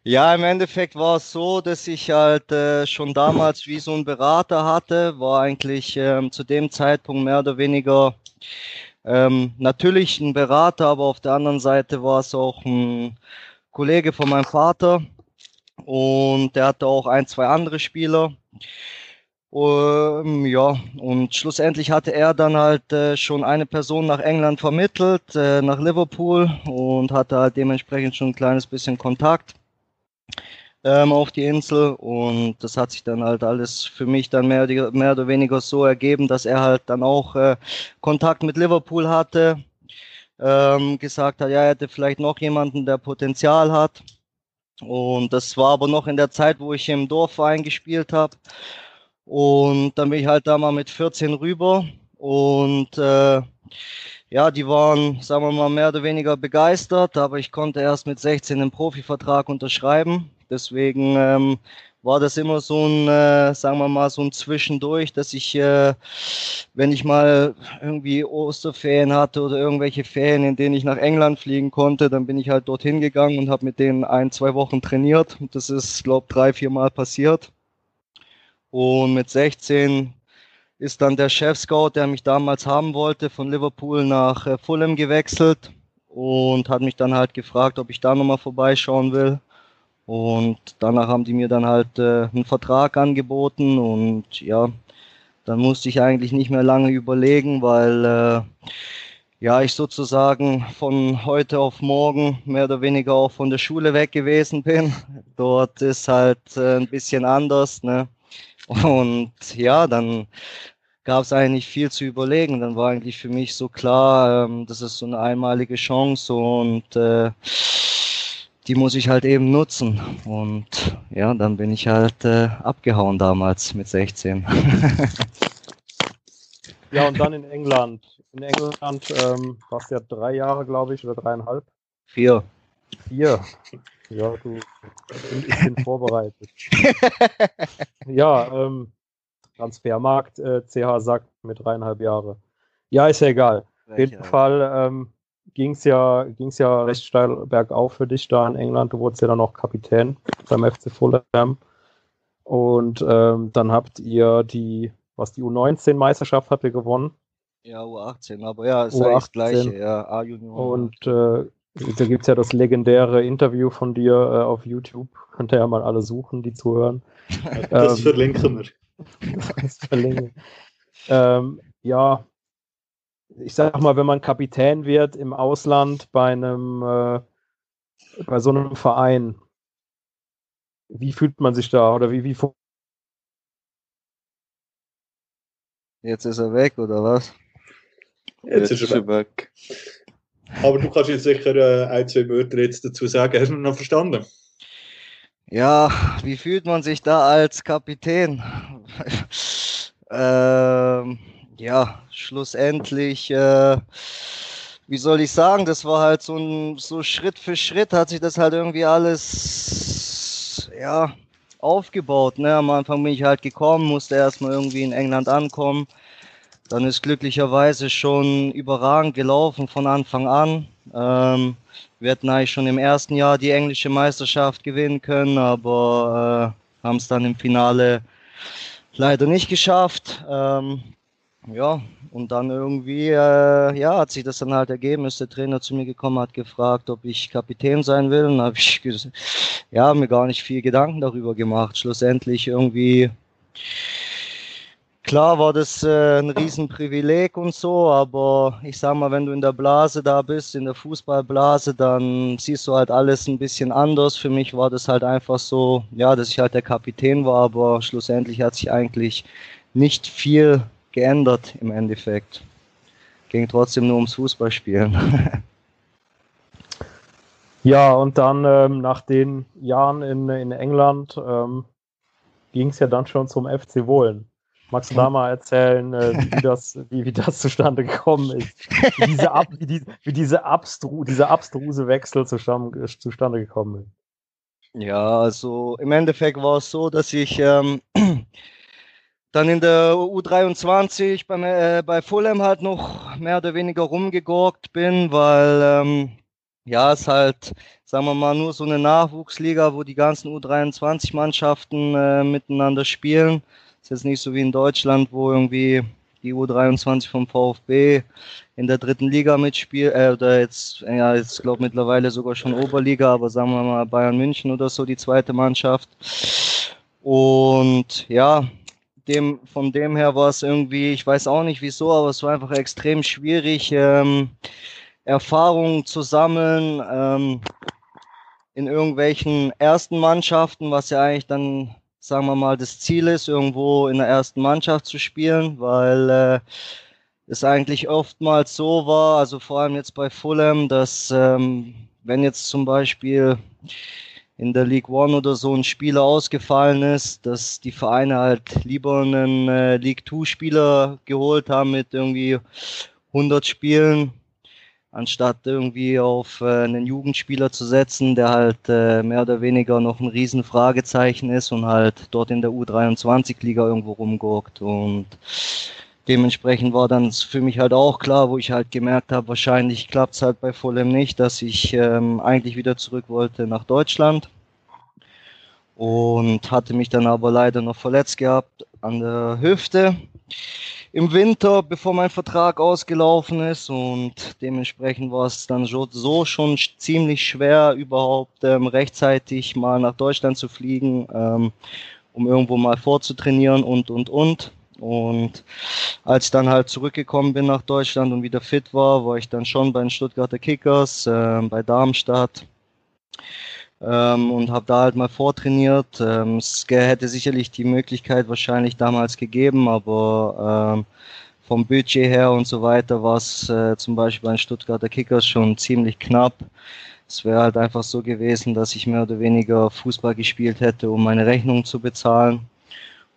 ja, im Endeffekt war es so, dass ich halt äh, schon damals wie so ein Berater hatte, war eigentlich ähm, zu dem Zeitpunkt mehr oder weniger ähm, natürlich ein Berater, aber auf der anderen Seite war es auch ein Kollege von meinem Vater und der hatte auch ein, zwei andere Spieler. Um, ja, und schlussendlich hatte er dann halt äh, schon eine Person nach England vermittelt, äh, nach Liverpool und hatte halt dementsprechend schon ein kleines bisschen Kontakt ähm, auf die Insel und das hat sich dann halt alles für mich dann mehr, mehr oder weniger so ergeben, dass er halt dann auch äh, Kontakt mit Liverpool hatte, ähm, gesagt hat, ja, er hätte vielleicht noch jemanden, der Potenzial hat und das war aber noch in der Zeit, wo ich im Dorfverein gespielt habe und dann bin ich halt da mal mit 14 rüber und äh, ja, die waren, sagen wir mal, mehr oder weniger begeistert, aber ich konnte erst mit 16 einen Profivertrag unterschreiben. Deswegen ähm, war das immer so ein, äh, sagen wir mal, so ein Zwischendurch, dass ich, äh, wenn ich mal irgendwie Osterferien hatte oder irgendwelche Ferien, in denen ich nach England fliegen konnte, dann bin ich halt dorthin gegangen und habe mit denen ein, zwei Wochen trainiert. Das ist, glaube drei, vier Mal passiert. Und mit 16 ist dann der Chef-Scout, der mich damals haben wollte, von Liverpool nach äh, Fulham gewechselt und hat mich dann halt gefragt, ob ich da nochmal vorbeischauen will. Und danach haben die mir dann halt äh, einen Vertrag angeboten und ja, dann musste ich eigentlich nicht mehr lange überlegen, weil äh, ja, ich sozusagen von heute auf morgen mehr oder weniger auch von der Schule weg gewesen bin. Dort ist halt äh, ein bisschen anders, ne? Und ja, dann gab es eigentlich viel zu überlegen. Dann war eigentlich für mich so klar, ähm, das ist so eine einmalige Chance und äh, die muss ich halt eben nutzen. Und ja, dann bin ich halt äh, abgehauen damals mit 16. ja, und dann in England. In England ähm, warst du ja drei Jahre, glaube ich, oder dreieinhalb. Vier. Vier. Ja, du, ich bin vorbereitet. ja, ähm, Transfermarkt, äh, CH sagt mit dreieinhalb Jahre. Ja, ist ja egal. Auf jeden Fall ähm, ging es ja, ging's ja recht steil bergauf für dich da in England. Du wurdest ja dann auch Kapitän beim FC Fulham. Und ähm, dann habt ihr die, was die U19-Meisterschaft habt ihr gewonnen. Ja, U18, aber ja, ist U18. das gleiche, ja, A-Junior. Und äh, Da gibt es ja das legendäre Interview von dir äh, auf YouTube. Könnt ihr ja mal alle suchen, die zuhören. Das Ähm, verlinken wir. das verlinken. ähm, ja, ich sag mal, wenn man Kapitän wird im Ausland bei einem, äh, bei so einem Verein, wie fühlt man sich da oder wie, wie Jetzt ist er weg, oder was? Jetzt ist er weg. weg. Aber du kannst jetzt sicher äh, ein, zwei Wörter jetzt dazu sagen. Hast du noch verstanden? Ja, wie fühlt man sich da als Kapitän? ähm, ja, schlussendlich, äh, wie soll ich sagen, das war halt so ein, so Schritt für Schritt hat sich das halt irgendwie alles, ja, aufgebaut. Ne? Am Anfang bin ich halt gekommen, musste erstmal irgendwie in England ankommen. Dann ist glücklicherweise schon überragend gelaufen von Anfang an. Ähm, wir hätten eigentlich schon im ersten Jahr die englische Meisterschaft gewinnen können, aber äh, haben es dann im Finale leider nicht geschafft. Ähm, ja, und dann irgendwie, äh, ja, hat sich das dann halt ergeben, ist der Trainer zu mir gekommen, hat gefragt, ob ich Kapitän sein will. Und habe ich ja, mir gar nicht viel Gedanken darüber gemacht. Schlussendlich irgendwie, klar war das äh, ein Riesenprivileg und so, aber ich sag mal, wenn du in der Blase da bist, in der Fußballblase, dann siehst du halt alles ein bisschen anders. Für mich war das halt einfach so, ja, dass ich halt der Kapitän war, aber schlussendlich hat sich eigentlich nicht viel geändert im Endeffekt. Ging trotzdem nur ums Fußballspielen. Ja, und dann ähm, nach den Jahren in, in England ähm, ging es ja dann schon zum FC Wohlen. Magst du da mal erzählen, äh, wie, das, wie, wie das zustande gekommen ist? Wie, diese Ab, wie, die, wie diese abstru, dieser abstruse Wechsel zustande, zustande gekommen ist? Ja, also im Endeffekt war es so, dass ich ähm, dann in der U23 beim, äh, bei Fulham halt noch mehr oder weniger rumgegurkt bin, weil ähm, ja, es halt, sagen wir mal, nur so eine Nachwuchsliga, wo die ganzen U23-Mannschaften äh, miteinander spielen. Ist jetzt nicht so wie in Deutschland, wo irgendwie die U23 vom VfB in der dritten Liga mitspielt, äh, oder jetzt, ja, jetzt glaube mittlerweile sogar schon Oberliga, aber sagen wir mal Bayern München oder so, die zweite Mannschaft. Und ja, dem, von dem her war es irgendwie, ich weiß auch nicht wieso, aber es war einfach extrem schwierig, ähm, Erfahrungen zu sammeln ähm, in irgendwelchen ersten Mannschaften, was ja eigentlich dann, sagen wir mal, das Ziel ist, irgendwo in der ersten Mannschaft zu spielen, weil äh, es eigentlich oftmals so war, also vor allem jetzt bei Fulham, dass ähm, wenn jetzt zum Beispiel in der League One oder so ein Spieler ausgefallen ist, dass die Vereine halt lieber einen äh, League Two Spieler geholt haben mit irgendwie 100 Spielen, anstatt irgendwie auf äh, einen Jugendspieler zu setzen, der halt äh, mehr oder weniger noch ein riesen Fragezeichen ist und halt dort in der U23-Liga irgendwo rumgurkt. Und dementsprechend war dann für mich halt auch klar, wo ich halt gemerkt habe, wahrscheinlich klappt es halt bei Fulham nicht, dass ich ähm, eigentlich wieder zurück wollte nach Deutschland. Und hatte mich dann aber leider noch verletzt gehabt an der Hüfte im Winter, bevor mein Vertrag ausgelaufen ist. Und dementsprechend war es dann so, schon ziemlich schwer, überhaupt ähm, rechtzeitig mal nach Deutschland zu fliegen, ähm, um irgendwo mal vorzutrainieren und, und, und. Und als ich dann halt zurückgekommen bin nach Deutschland und wieder fit war, war ich dann schon bei den Stuttgarter Kickers, äh, bei Darmstadt ähm, und habe da halt mal vortrainiert. Ähm, es hätte sicherlich die Möglichkeit wahrscheinlich damals gegeben, aber ähm, vom Budget her und so weiter war es äh, zum Beispiel bei den Stuttgarter Kickers schon ziemlich knapp. Es wäre halt einfach so gewesen, dass ich mehr oder weniger Fußball gespielt hätte, um meine Rechnung zu bezahlen.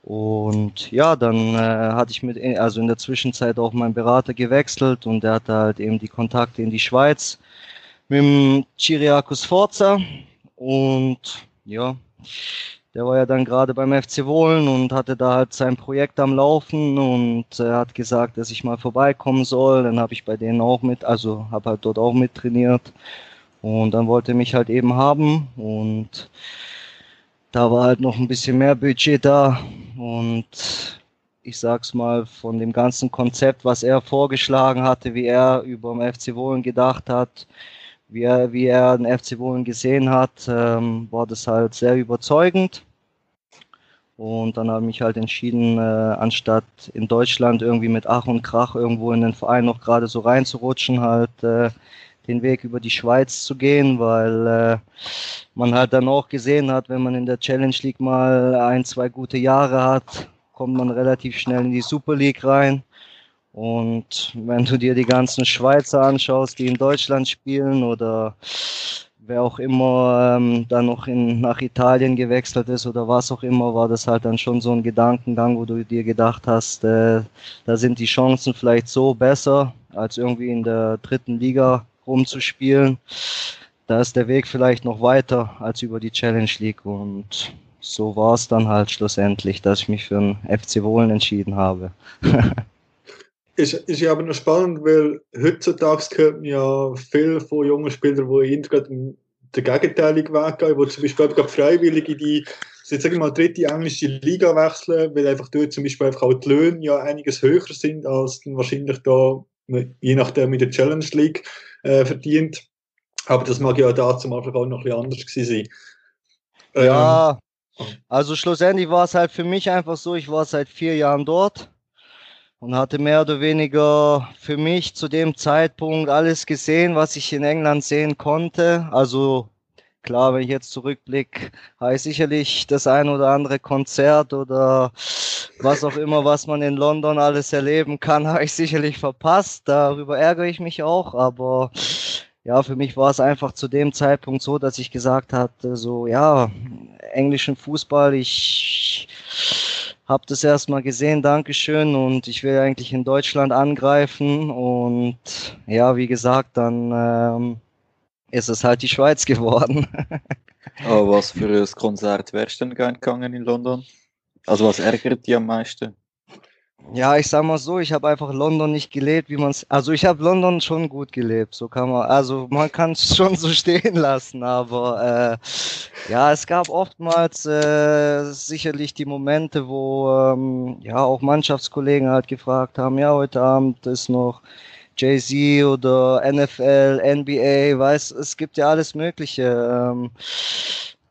Und ja, dann äh, hatte ich mit, also in der Zwischenzeit auch meinen Berater gewechselt und der hatte halt eben die Kontakte in die Schweiz mit dem Chiriakos Forza. Und ja, der war ja dann gerade beim FC Wohlen und hatte da halt sein Projekt am Laufen und er hat gesagt, dass ich mal vorbeikommen soll. Dann habe ich bei denen auch mit, also habe halt dort auch mit trainiert. Und dann wollte er mich halt eben haben und da war halt noch ein bisschen mehr Budget da und ich sag's mal von dem ganzen Konzept, was er vorgeschlagen hatte, wie er über dem FC Wohlen gedacht hat, wie er, wie er den FC Wohlen gesehen hat, ähm, war das halt sehr überzeugend. Und dann habe ich mich halt entschieden, äh, anstatt in Deutschland irgendwie mit Ach und Krach irgendwo in den Verein noch gerade so reinzurutschen, halt äh, den Weg über die Schweiz zu gehen, weil äh, man halt dann auch gesehen hat, wenn man in der Challenge League mal ein, zwei gute Jahre hat, kommt man relativ schnell in die Super League rein. Und wenn du dir die ganzen Schweizer anschaust, die in Deutschland spielen oder wer auch immer ähm, dann noch in, nach Italien gewechselt ist oder was auch immer, war das halt dann schon so ein Gedankengang, wo du dir gedacht hast, äh, da sind die Chancen vielleicht so besser, als irgendwie in der dritten Liga rumzuspielen. Da ist der Weg vielleicht noch weiter als über die Challenge League und so war es dann halt schlussendlich, dass ich mich für den FC Wohlen entschieden habe. ist, ist aber noch spannend, weil heutzutage hört man ja viel von jungen Spielern, die gerade den gegenteiligen Weg gehen, die zum Beispiel gerade freiwillig in die jetzt sage ich mal, dritte englische Liga wechseln, weil einfach dort zum Beispiel einfach auch die Löhne ja einiges höher sind als dann wahrscheinlich da, je nachdem in der Challenge League äh, verdient. Aber das mag ja da zum Anfang auch noch ein bisschen anders gewesen sein. Ja, ähm, also schlussendlich war es halt für mich einfach so, ich war seit vier Jahren dort und hatte mehr oder weniger für mich zu dem Zeitpunkt alles gesehen, was ich in England sehen konnte. Also klar, wenn ich jetzt zurückblicke, habe ich sicherlich das ein oder andere Konzert oder was auch immer, was man in London alles erleben kann, habe ich sicherlich verpasst. Darüber ärgere ich mich auch, aber ja, für mich war es einfach zu dem Zeitpunkt so, dass ich gesagt hatte, so ja, englischen Fußball, ich habe das erstmal gesehen, Dankeschön, und ich will eigentlich in Deutschland angreifen. Und ja, wie gesagt, dann ähm, ist es halt die Schweiz geworden. Aber was für ein Konzert wärst du denn gegangen in London? Also was ärgert dich am meisten? Ja, ich sag mal so, ich habe einfach London nicht gelebt, wie man es. Also ich habe London schon gut gelebt, so kann man. Also man kann es schon so stehen lassen, aber äh, ja, es gab oftmals äh, sicherlich die Momente, wo ähm, ja auch Mannschaftskollegen halt gefragt haben, ja heute Abend ist noch Jay-Z oder NFL, NBA, weiß, es gibt ja alles Mögliche. Ähm,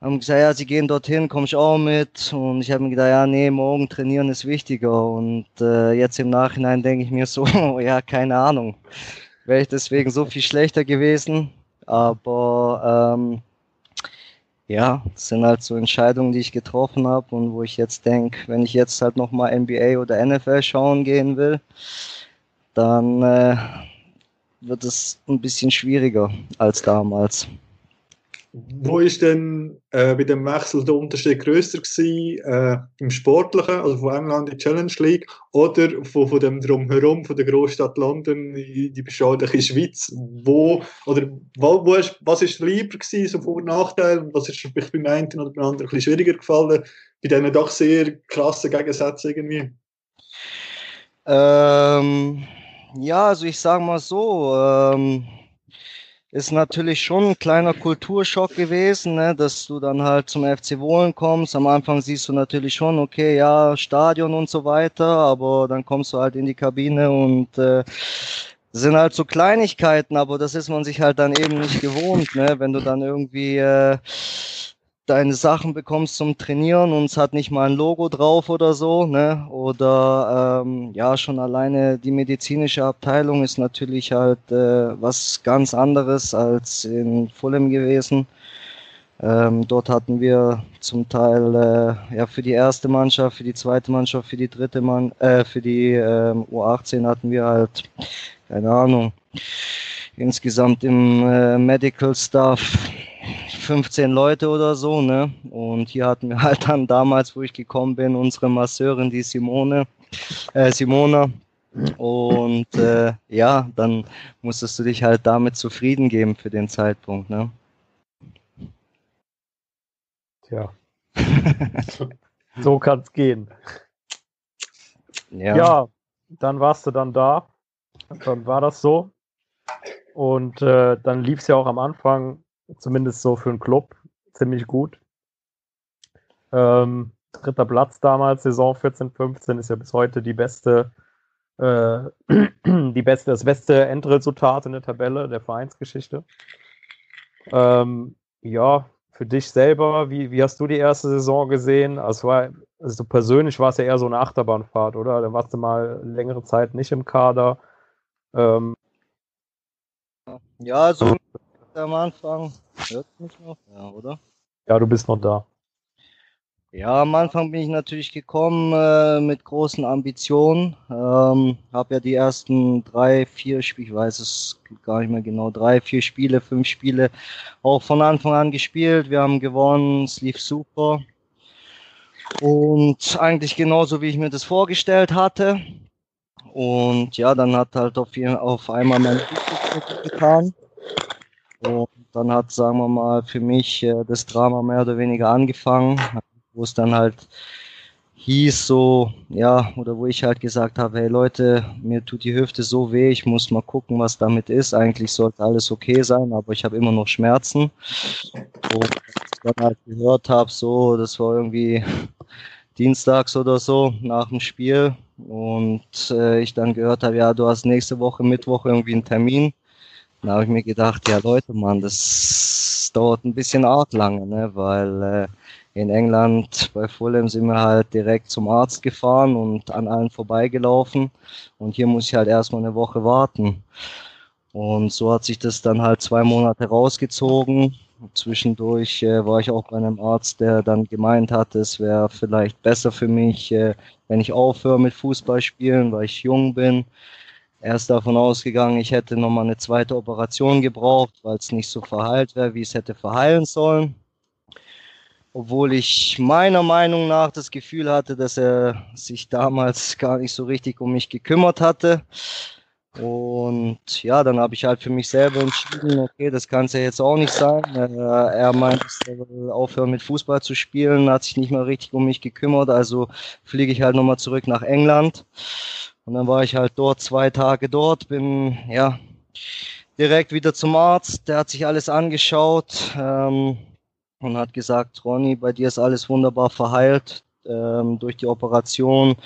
haben gesagt, ja, sie gehen dorthin, komm ich auch mit. Und ich habe mir gedacht, ja, nee, morgen trainieren ist wichtiger. Und äh, jetzt im Nachhinein denke ich mir so, ja, keine Ahnung. Wäre ich deswegen so viel schlechter gewesen. Aber ähm, ja, das sind halt so Entscheidungen, die ich getroffen habe und wo ich jetzt denke, wenn ich jetzt halt nochmal NBA oder NFL schauen gehen will, dann äh, wird es ein bisschen schwieriger als damals. Wo ist denn äh, bei dem Wechsel der Unterschied grösser gewesen, äh, im Sportlichen, also von England in die Challenge League, oder von, von dem Drumherum, von der Großstadt London in die beschauliche Schweiz? Wo, oder wo, wo ist, was ist lieber gewesen, so Vor- und Nachteil, was ist vielleicht beim einen oder beim anderen ein bisschen schwieriger gefallen, bei diesen doch sehr krassen Gegensätzen irgendwie? Ähm, ja, also ich sage mal so, ähm, ist natürlich schon ein kleiner Kulturschock gewesen, ne, dass du dann halt zum FC Wohlen kommst. Am Anfang siehst du natürlich schon, okay, ja, Stadion und so weiter, aber dann kommst du halt in die Kabine und äh, sind halt so Kleinigkeiten, aber das ist man sich halt dann eben nicht gewohnt, ne, wenn du dann irgendwie äh, deine Sachen bekommst zum Trainieren und es hat nicht mal ein Logo drauf oder so, ne? Oder ähm, ja, schon alleine die medizinische Abteilung ist natürlich halt äh, was ganz anderes als in Fulham gewesen. Ähm, dort hatten wir zum Teil äh, ja für die erste Mannschaft, für die zweite Mannschaft, für die dritte Mann, äh, für die äh, U18 hatten wir halt keine Ahnung insgesamt im äh, Medical Staff 15 Leute oder so, ne? Und hier hatten wir halt dann damals, wo ich gekommen bin, unsere Masseurin, die Simone, äh, Simona. Und äh, ja, dann musstest du dich halt damit zufrieden geben für den Zeitpunkt, ne? Tja. so kann es gehen. Ja. ja, dann warst du dann da. Dann war das so. Und äh, dann lief es ja auch am Anfang zumindest so für einen Club, ziemlich gut. Ähm, dritter Platz damals, Saison 14, 15, ist ja bis heute die beste, äh, die beste, das beste Endresultat in der Tabelle der Vereinsgeschichte. Ähm, ja, für dich selber, wie, wie hast du die erste Saison gesehen? Also, war, also persönlich war es ja eher so eine Achterbahnfahrt, oder? Da warst du mal längere Zeit nicht im Kader. Ähm, ja, so am Anfang. Hört mich noch? Ja, oder? Ja, du bist noch da. Ja, am Anfang bin ich natürlich gekommen äh, mit großen Ambitionen. Ähm, habe ja die ersten drei, vier Spiele, ich weiß es gar nicht mehr genau, drei, vier Spiele, fünf Spiele auch von Anfang an gespielt. Wir haben gewonnen, es lief super. Und eigentlich genauso, wie ich mir das vorgestellt hatte. Und ja, dann hat halt auf, auf einmal mein Fußball getan. Und dann hat, sagen wir mal, für mich äh, das Drama mehr oder weniger angefangen wo es dann halt hieß so, ja, oder wo ich halt gesagt habe, hey Leute, mir tut die Hüfte so weh, ich muss mal gucken, was damit ist. Eigentlich sollte alles okay sein, aber ich habe immer noch Schmerzen. Und ich dann halt gehört habe, so, das war irgendwie dienstags oder so nach dem Spiel und äh, ich dann gehört habe, ja, du hast nächste Woche Mittwoch irgendwie einen Termin. Da habe ich mir gedacht, ja Leute, Mann, das dauert ein bisschen arg lange, ne, weil äh, in England bei Fulham sind wir halt direkt zum Arzt gefahren und an allen vorbeigelaufen. Und hier muss ich halt erstmal eine Woche warten. Und so hat sich das dann halt zwei Monate rausgezogen. Zwischendurch äh, war ich auch bei einem Arzt, der dann gemeint hat, es wäre vielleicht besser für mich, äh, wenn ich aufhöre mit Fußball spielen, weil ich jung bin. Er ist davon ausgegangen, ich hätte nochmal eine zweite Operation gebraucht, weil es nicht so verheilt wäre, wie es hätte verheilen sollen obwohl ich meiner Meinung nach das Gefühl hatte, dass er sich damals gar nicht so richtig um mich gekümmert hatte. Und ja, dann habe ich halt für mich selber entschieden, okay, das kann es ja jetzt auch nicht sein. Er, er meint, er will aufhören mit Fußball zu spielen, hat sich nicht mehr richtig um mich gekümmert, also fliege ich halt nochmal zurück nach England. Und dann war ich halt dort zwei Tage dort, bin ja direkt wieder zum Arzt, der hat sich alles angeschaut. Ähm, und hat gesagt, Ronny, bei dir ist alles wunderbar verheilt ähm, durch die Operation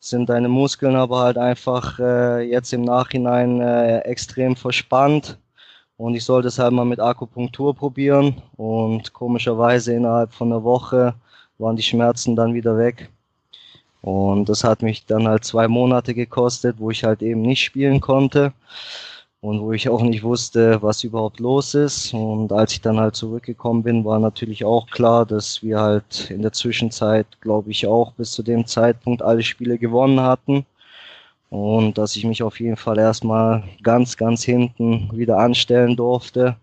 sind deine Muskeln aber halt einfach äh, jetzt im Nachhinein äh, extrem verspannt. Und ich sollte es halt mal mit Akupunktur probieren. Und komischerweise innerhalb von einer Woche waren die Schmerzen dann wieder weg und das hat mich dann halt zwei Monate gekostet, wo ich halt eben nicht spielen konnte und wo ich auch nicht wusste, was überhaupt los ist. Und als ich dann halt zurückgekommen bin, war natürlich auch klar, dass wir halt in der Zwischenzeit, glaube ich, auch bis zu dem Zeitpunkt alle Spiele gewonnen hatten. Und dass ich mich auf jeden Fall erstmal ganz, ganz hinten wieder anstellen durfte.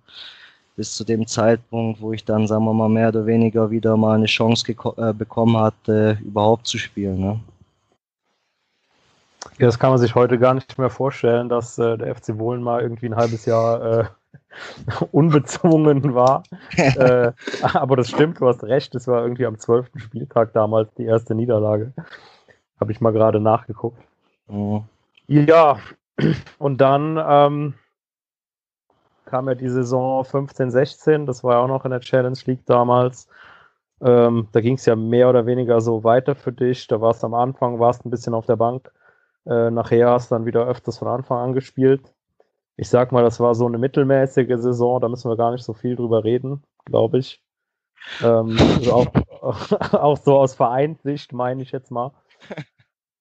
Bis zu dem Zeitpunkt, wo ich dann, sagen wir mal, mehr oder weniger wieder mal eine Chance äh, bekommen hatte, überhaupt zu spielen. Ne? Ja, das kann man sich heute gar nicht mehr vorstellen, dass äh, der FC Wohlen mal irgendwie ein halbes Jahr äh, unbezwungen war. äh, aber das stimmt, du hast recht, es war irgendwie am zwölften Spieltag damals die erste Niederlage. Habe ich mal gerade nachgeguckt. Mhm. Ja, und dann ähm, kam ja die Saison 15, 16, das war ja auch noch in der Challenge League damals. Ähm, da ging es ja mehr oder weniger so weiter für dich. Da warst du am Anfang, warst ein bisschen auf der Bank äh, nachher hast du dann wieder öfters von Anfang an gespielt. Ich sag mal, das war so eine mittelmäßige Saison, da müssen wir gar nicht so viel drüber reden, glaube ich. Ähm, also auch, auch, so aus Vereinssicht, meine ich jetzt mal.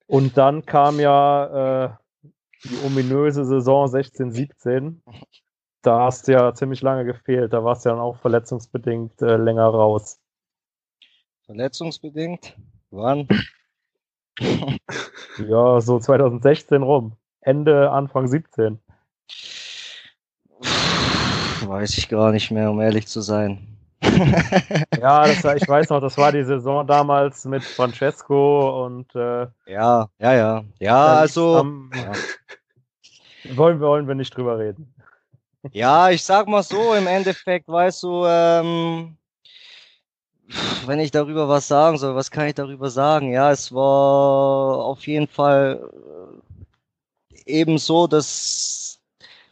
Und dann kam ja äh, die ominöse Saison 16, 17. Da hast du ja ziemlich lange gefehlt. Da warst du ja dann auch verletzungsbedingt äh, länger raus. Verletzungsbedingt? Wann? ja, so 2016 rum. Ende, Anfang 17. Weiß ich gar nicht mehr, um ehrlich zu sein. ja, das war, ich weiß noch, das war die Saison damals mit Francesco und äh, ja, ja, ja, ja, also am, ja. Wollen, wollen wir nicht drüber reden. Ja, ich sag mal so, im Endeffekt, weißt du, ähm, wenn ich darüber was sagen soll, was kann ich darüber sagen? Ja, es war auf jeden Fall äh, eben so, dass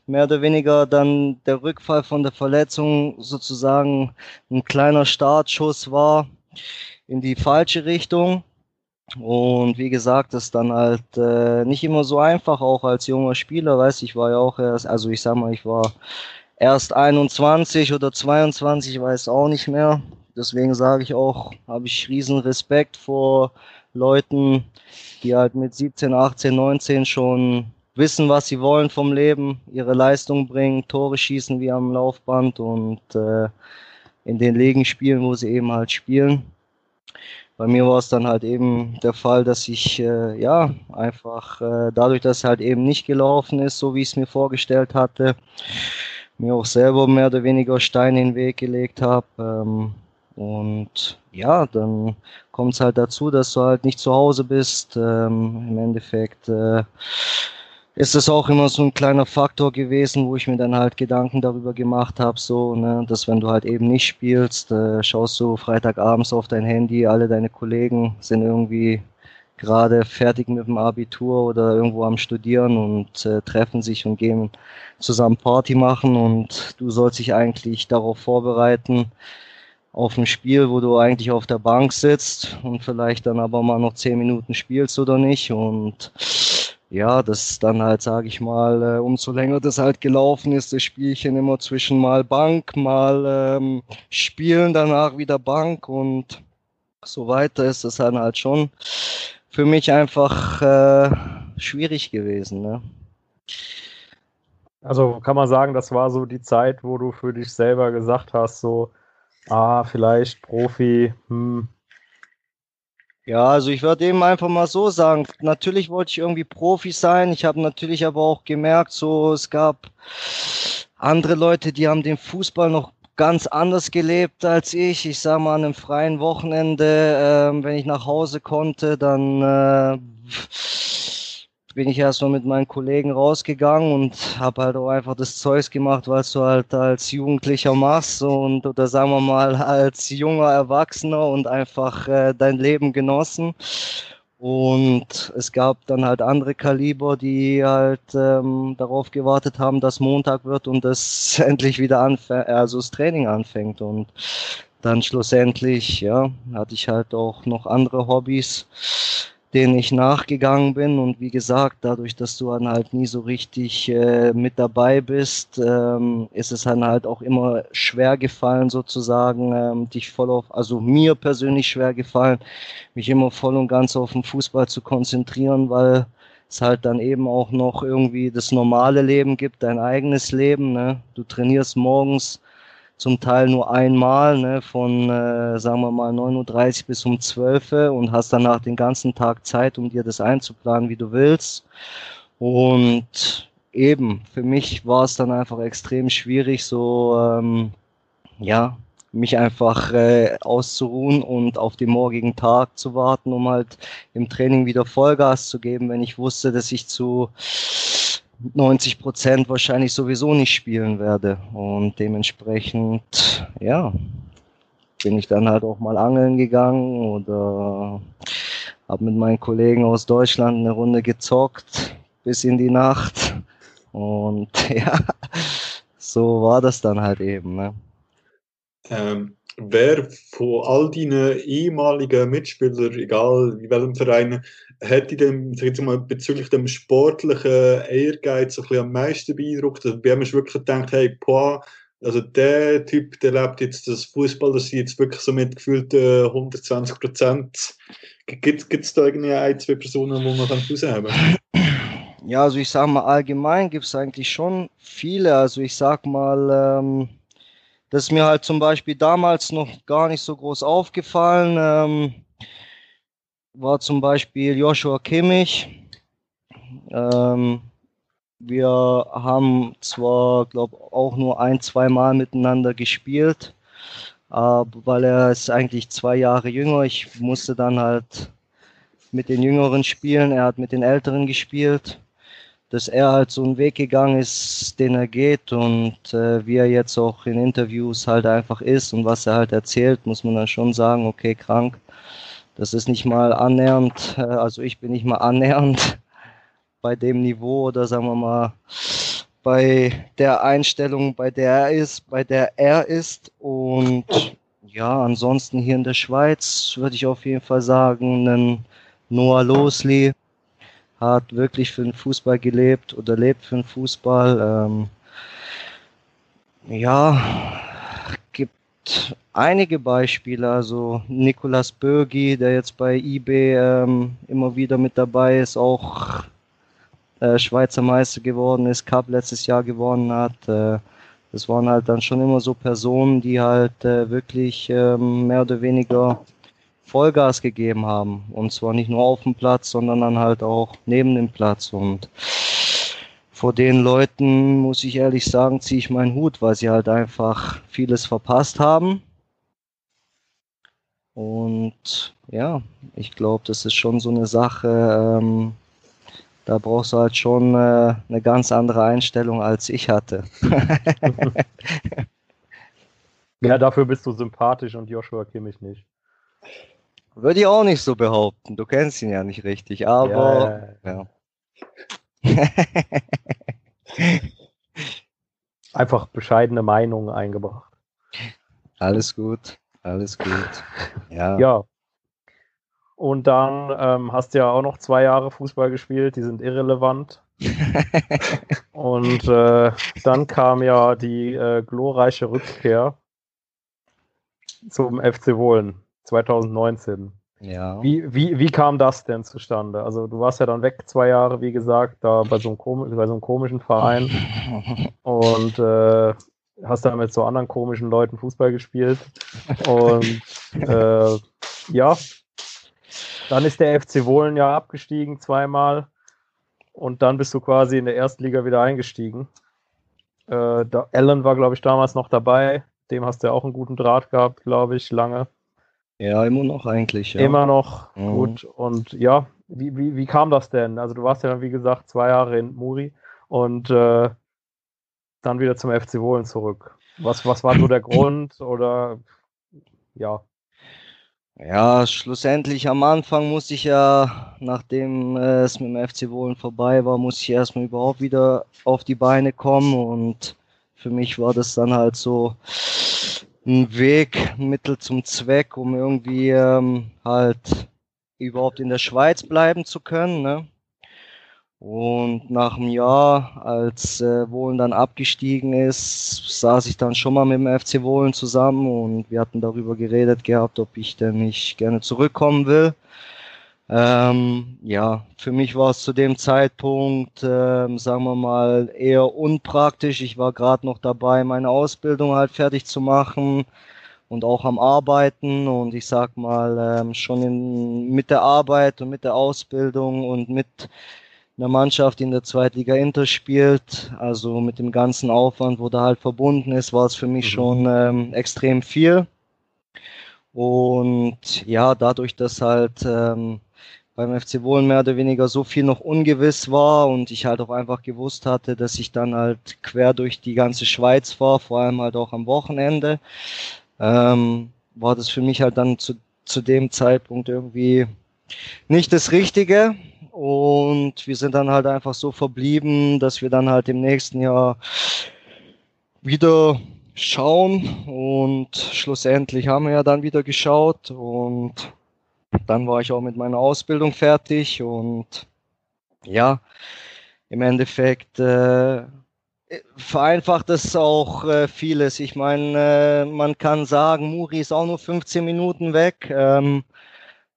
mehr oder weniger dann der Rückfall von der Verletzung sozusagen ein kleiner Startschuss war in die falsche Richtung. Und wie gesagt, das dann halt äh, nicht immer so einfach, auch als junger Spieler, weiß ich war ja auch erst, also ich sag mal, ich war erst 21 oder 22, ich weiß auch nicht mehr. Deswegen sage ich auch, habe ich riesen Respekt vor Leuten, die halt mit 17, 18, 19 schon wissen, was sie wollen vom Leben, ihre Leistung bringen, Tore schießen wie am Laufband und äh, in den Ligen spielen, wo sie eben halt spielen. Bei mir war es dann halt eben der Fall, dass ich äh, ja einfach äh, dadurch, dass es halt eben nicht gelaufen ist, so wie ich es mir vorgestellt hatte, mir auch selber mehr oder weniger Steine in den Weg gelegt habe. Ähm, und ja, dann kommt es halt dazu, dass du halt nicht zu Hause bist. Ähm, Im Endeffekt äh, ist das auch immer so ein kleiner Faktor gewesen, wo ich mir dann halt Gedanken darüber gemacht habe, so, ne, dass wenn du halt eben nicht spielst, äh, schaust du Freitagabends auf dein Handy, alle deine Kollegen sind irgendwie gerade fertig mit dem Abitur oder irgendwo am Studieren und äh, treffen sich und gehen zusammen Party machen und du sollst dich eigentlich darauf vorbereiten, auf ein Spiel, wo du eigentlich auf der Bank sitzt und vielleicht dann aber mal noch zehn Minuten spielst oder nicht und ja, das dann halt, sage ich mal, äh, umso länger das halt gelaufen ist, das Spielchen immer zwischen mal Bank, mal ähm, Spielen, danach wieder Bank und so weiter ist das dann halt schon für mich einfach äh, schwierig gewesen. Ne? Also kann man sagen, das war so die Zeit, wo du für dich selber gesagt hast, so, ah, vielleicht Profi, hm, ja, also ich würde eben einfach mal so sagen, natürlich wollte ich irgendwie Profi sein. Ich habe natürlich aber auch gemerkt, so es gab andere Leute, die haben den Fußball noch ganz anders gelebt als ich. Ich sag mal, an einem freien Wochenende, äh, wenn ich nach Hause konnte, dann äh, bin ich erstmal mit meinen Kollegen rausgegangen und habe halt auch einfach das Zeugs gemacht, was du halt als Jugendlicher machst und oder sagen wir mal als junger Erwachsener und einfach äh, dein Leben genossen. Und es gab dann halt andere Kaliber, die halt ähm, darauf gewartet haben, dass Montag wird und es endlich wieder anfängt, also das Training anfängt. Und dann schlussendlich, ja, hatte ich halt auch noch andere Hobbys denen ich nachgegangen bin. Und wie gesagt, dadurch, dass du dann halt nie so richtig äh, mit dabei bist, ähm, ist es dann halt auch immer schwer gefallen, sozusagen, ähm, dich voll auf, also mir persönlich schwer gefallen, mich immer voll und ganz auf den Fußball zu konzentrieren, weil es halt dann eben auch noch irgendwie das normale Leben gibt, dein eigenes Leben. Ne? Du trainierst morgens zum Teil nur einmal, ne, von, äh, sagen wir mal, 9.30 Uhr bis um 12 Uhr und hast danach den ganzen Tag Zeit, um dir das einzuplanen, wie du willst. Und eben, für mich war es dann einfach extrem schwierig, so, ähm, ja, mich einfach äh, auszuruhen und auf den morgigen Tag zu warten, um halt im Training wieder Vollgas zu geben, wenn ich wusste, dass ich zu 90 Prozent wahrscheinlich sowieso nicht spielen werde. Und dementsprechend, ja, bin ich dann halt auch mal angeln gegangen oder habe mit meinen Kollegen aus Deutschland eine Runde gezockt bis in die Nacht. Und ja, so war das dann halt eben. Ne? Ähm, wer von all deinen ehemaligen Mitspielern, egal in welchem Verein, hätte denn, jetzt mal, bezüglich dem sportlichen Ehrgeiz so am meisten beeindruckt? Also, bei ihm du wirklich gedacht, hey, boah, also der Typ, der lebt jetzt das Fußball, das jetzt wirklich so mit gefühlten 120 Prozent. Gibt es da irgendwie ein, zwei Personen, wo man herausheben kann? Ja, also ich sag mal, allgemein gibt es eigentlich schon viele. Also ich sag mal, ähm, das ist mir halt zum Beispiel damals noch gar nicht so groß aufgefallen. Ähm, war zum Beispiel Joshua Kimmich. Ähm, wir haben zwar, glaube auch nur ein, zwei Mal miteinander gespielt, aber weil er ist eigentlich zwei Jahre jünger. Ich musste dann halt mit den Jüngeren spielen. Er hat mit den Älteren gespielt dass er halt so einen Weg gegangen ist, den er geht und äh, wie er jetzt auch in Interviews halt einfach ist und was er halt erzählt, muss man dann schon sagen, okay, krank. Das ist nicht mal annähernd, äh, also ich bin nicht mal annähernd bei dem Niveau oder sagen wir mal bei der Einstellung, bei der er ist, bei der er ist und ja, ansonsten hier in der Schweiz würde ich auf jeden Fall sagen, einen Noah Losley, hat wirklich für den Fußball gelebt oder lebt für den Fußball. Ähm, Ja, gibt einige Beispiele. Also Nicolas Bürgi, der jetzt bei eBay ähm, immer wieder mit dabei ist, auch äh, Schweizer Meister geworden ist, Cup letztes Jahr gewonnen hat. Äh, das waren halt dann schon immer so Personen, die halt äh, wirklich ähm, mehr oder weniger Vollgas gegeben haben. Und zwar nicht nur auf dem Platz, sondern dann halt auch neben dem Platz. Und vor den Leuten, muss ich ehrlich sagen, ziehe ich meinen Hut, weil sie halt einfach vieles verpasst haben. Und ja, ich glaube, das ist schon so eine Sache, ähm, da brauchst du halt schon äh, eine ganz andere Einstellung, als ich hatte. ja, dafür bist du sympathisch und Joshua Kimmich nicht. Würde ich auch nicht so behaupten. Du kennst ihn ja nicht richtig, aber ja. ja. Einfach bescheidene Meinungen eingebracht. Alles gut, alles gut. Ja. Ja. Und dann ähm, hast du ja auch noch zwei Jahre Fußball gespielt, die sind irrelevant. Und äh, dann kam ja die äh, glorreiche Rückkehr zum FC Wohlen. 2019. Ja. Wie, wie, wie kam das denn zustande? Also du warst ja dann weg zwei Jahre, wie gesagt, da bei so einem, bei so einem komischen Verein und äh, hast da mit so anderen komischen Leuten Fußball gespielt. Und äh, ja, dann ist der FC Wohlen ja abgestiegen zweimal und dann bist du quasi in der ersten Liga wieder eingestiegen. Äh, da, Allen war, glaube ich, damals noch dabei. Dem hast du ja auch einen guten Draht gehabt, glaube ich, lange. Ja, immer noch eigentlich. Ja. Immer noch, Mhm. gut. Und ja, wie, wie, wie kam das denn? Also du warst ja dann, wie gesagt, zwei Jahre in Muri und äh, dann wieder zum FC Wohlen zurück. Was, was war so der Grund oder ja, Ja, schlussendlich am Anfang musste ich ja, nachdem äh, es mit dem FC Wohlen vorbei war, musste ich erstmal überhaupt wieder auf die Beine kommen und für mich war das dann halt so ein Weg, ein Mittel zum Zweck, um irgendwie ähm, halt überhaupt in der Schweiz bleiben zu können. Ne? Und nach einem Jahr, als äh, Wohlen dann abgestiegen ist, saß ich dann schon mal mit dem FC Wohlen zusammen und wir hatten darüber geredet gehabt, ob ich denn nicht gerne zurückkommen will. Ähm, ja, für mich war es zu dem Zeitpunkt, ähm, sagen wir mal, eher unpraktisch. Ich war gerade noch dabei, meine Ausbildung halt fertig zu machen und auch am Arbeiten und ich sag mal, ähm, schon in, mit der Arbeit und mit der Ausbildung und mit einer Mannschaft, die in der Zweitliga Inter spielt, also mit dem ganzen Aufwand, wo da halt verbunden ist, war es für mich Mhm. schon ähm, extrem viel. Und ja, dadurch, dass halt ähm, beim FC Wohlen mehr oder weniger so viel noch ungewiss war und ich halt auch einfach gewusst hatte, dass ich dann halt quer durch die ganze Schweiz fahre, vor allem halt auch am Wochenende, ähm, war das für mich halt dann zu, zu dem Zeitpunkt irgendwie nicht das Richtige. Und wir sind dann halt einfach so verblieben, dass wir dann halt im nächsten Jahr wieder schauen. Und schlussendlich haben wir ja dann wieder geschaut. Und dann war ich auch mit meiner Ausbildung fertig. Und ja, im Endeffekt äh, vereinfacht es auch äh, vieles. Ich meine, äh, man kann sagen, Muri ist auch nur 15 Minuten weg. Ähm,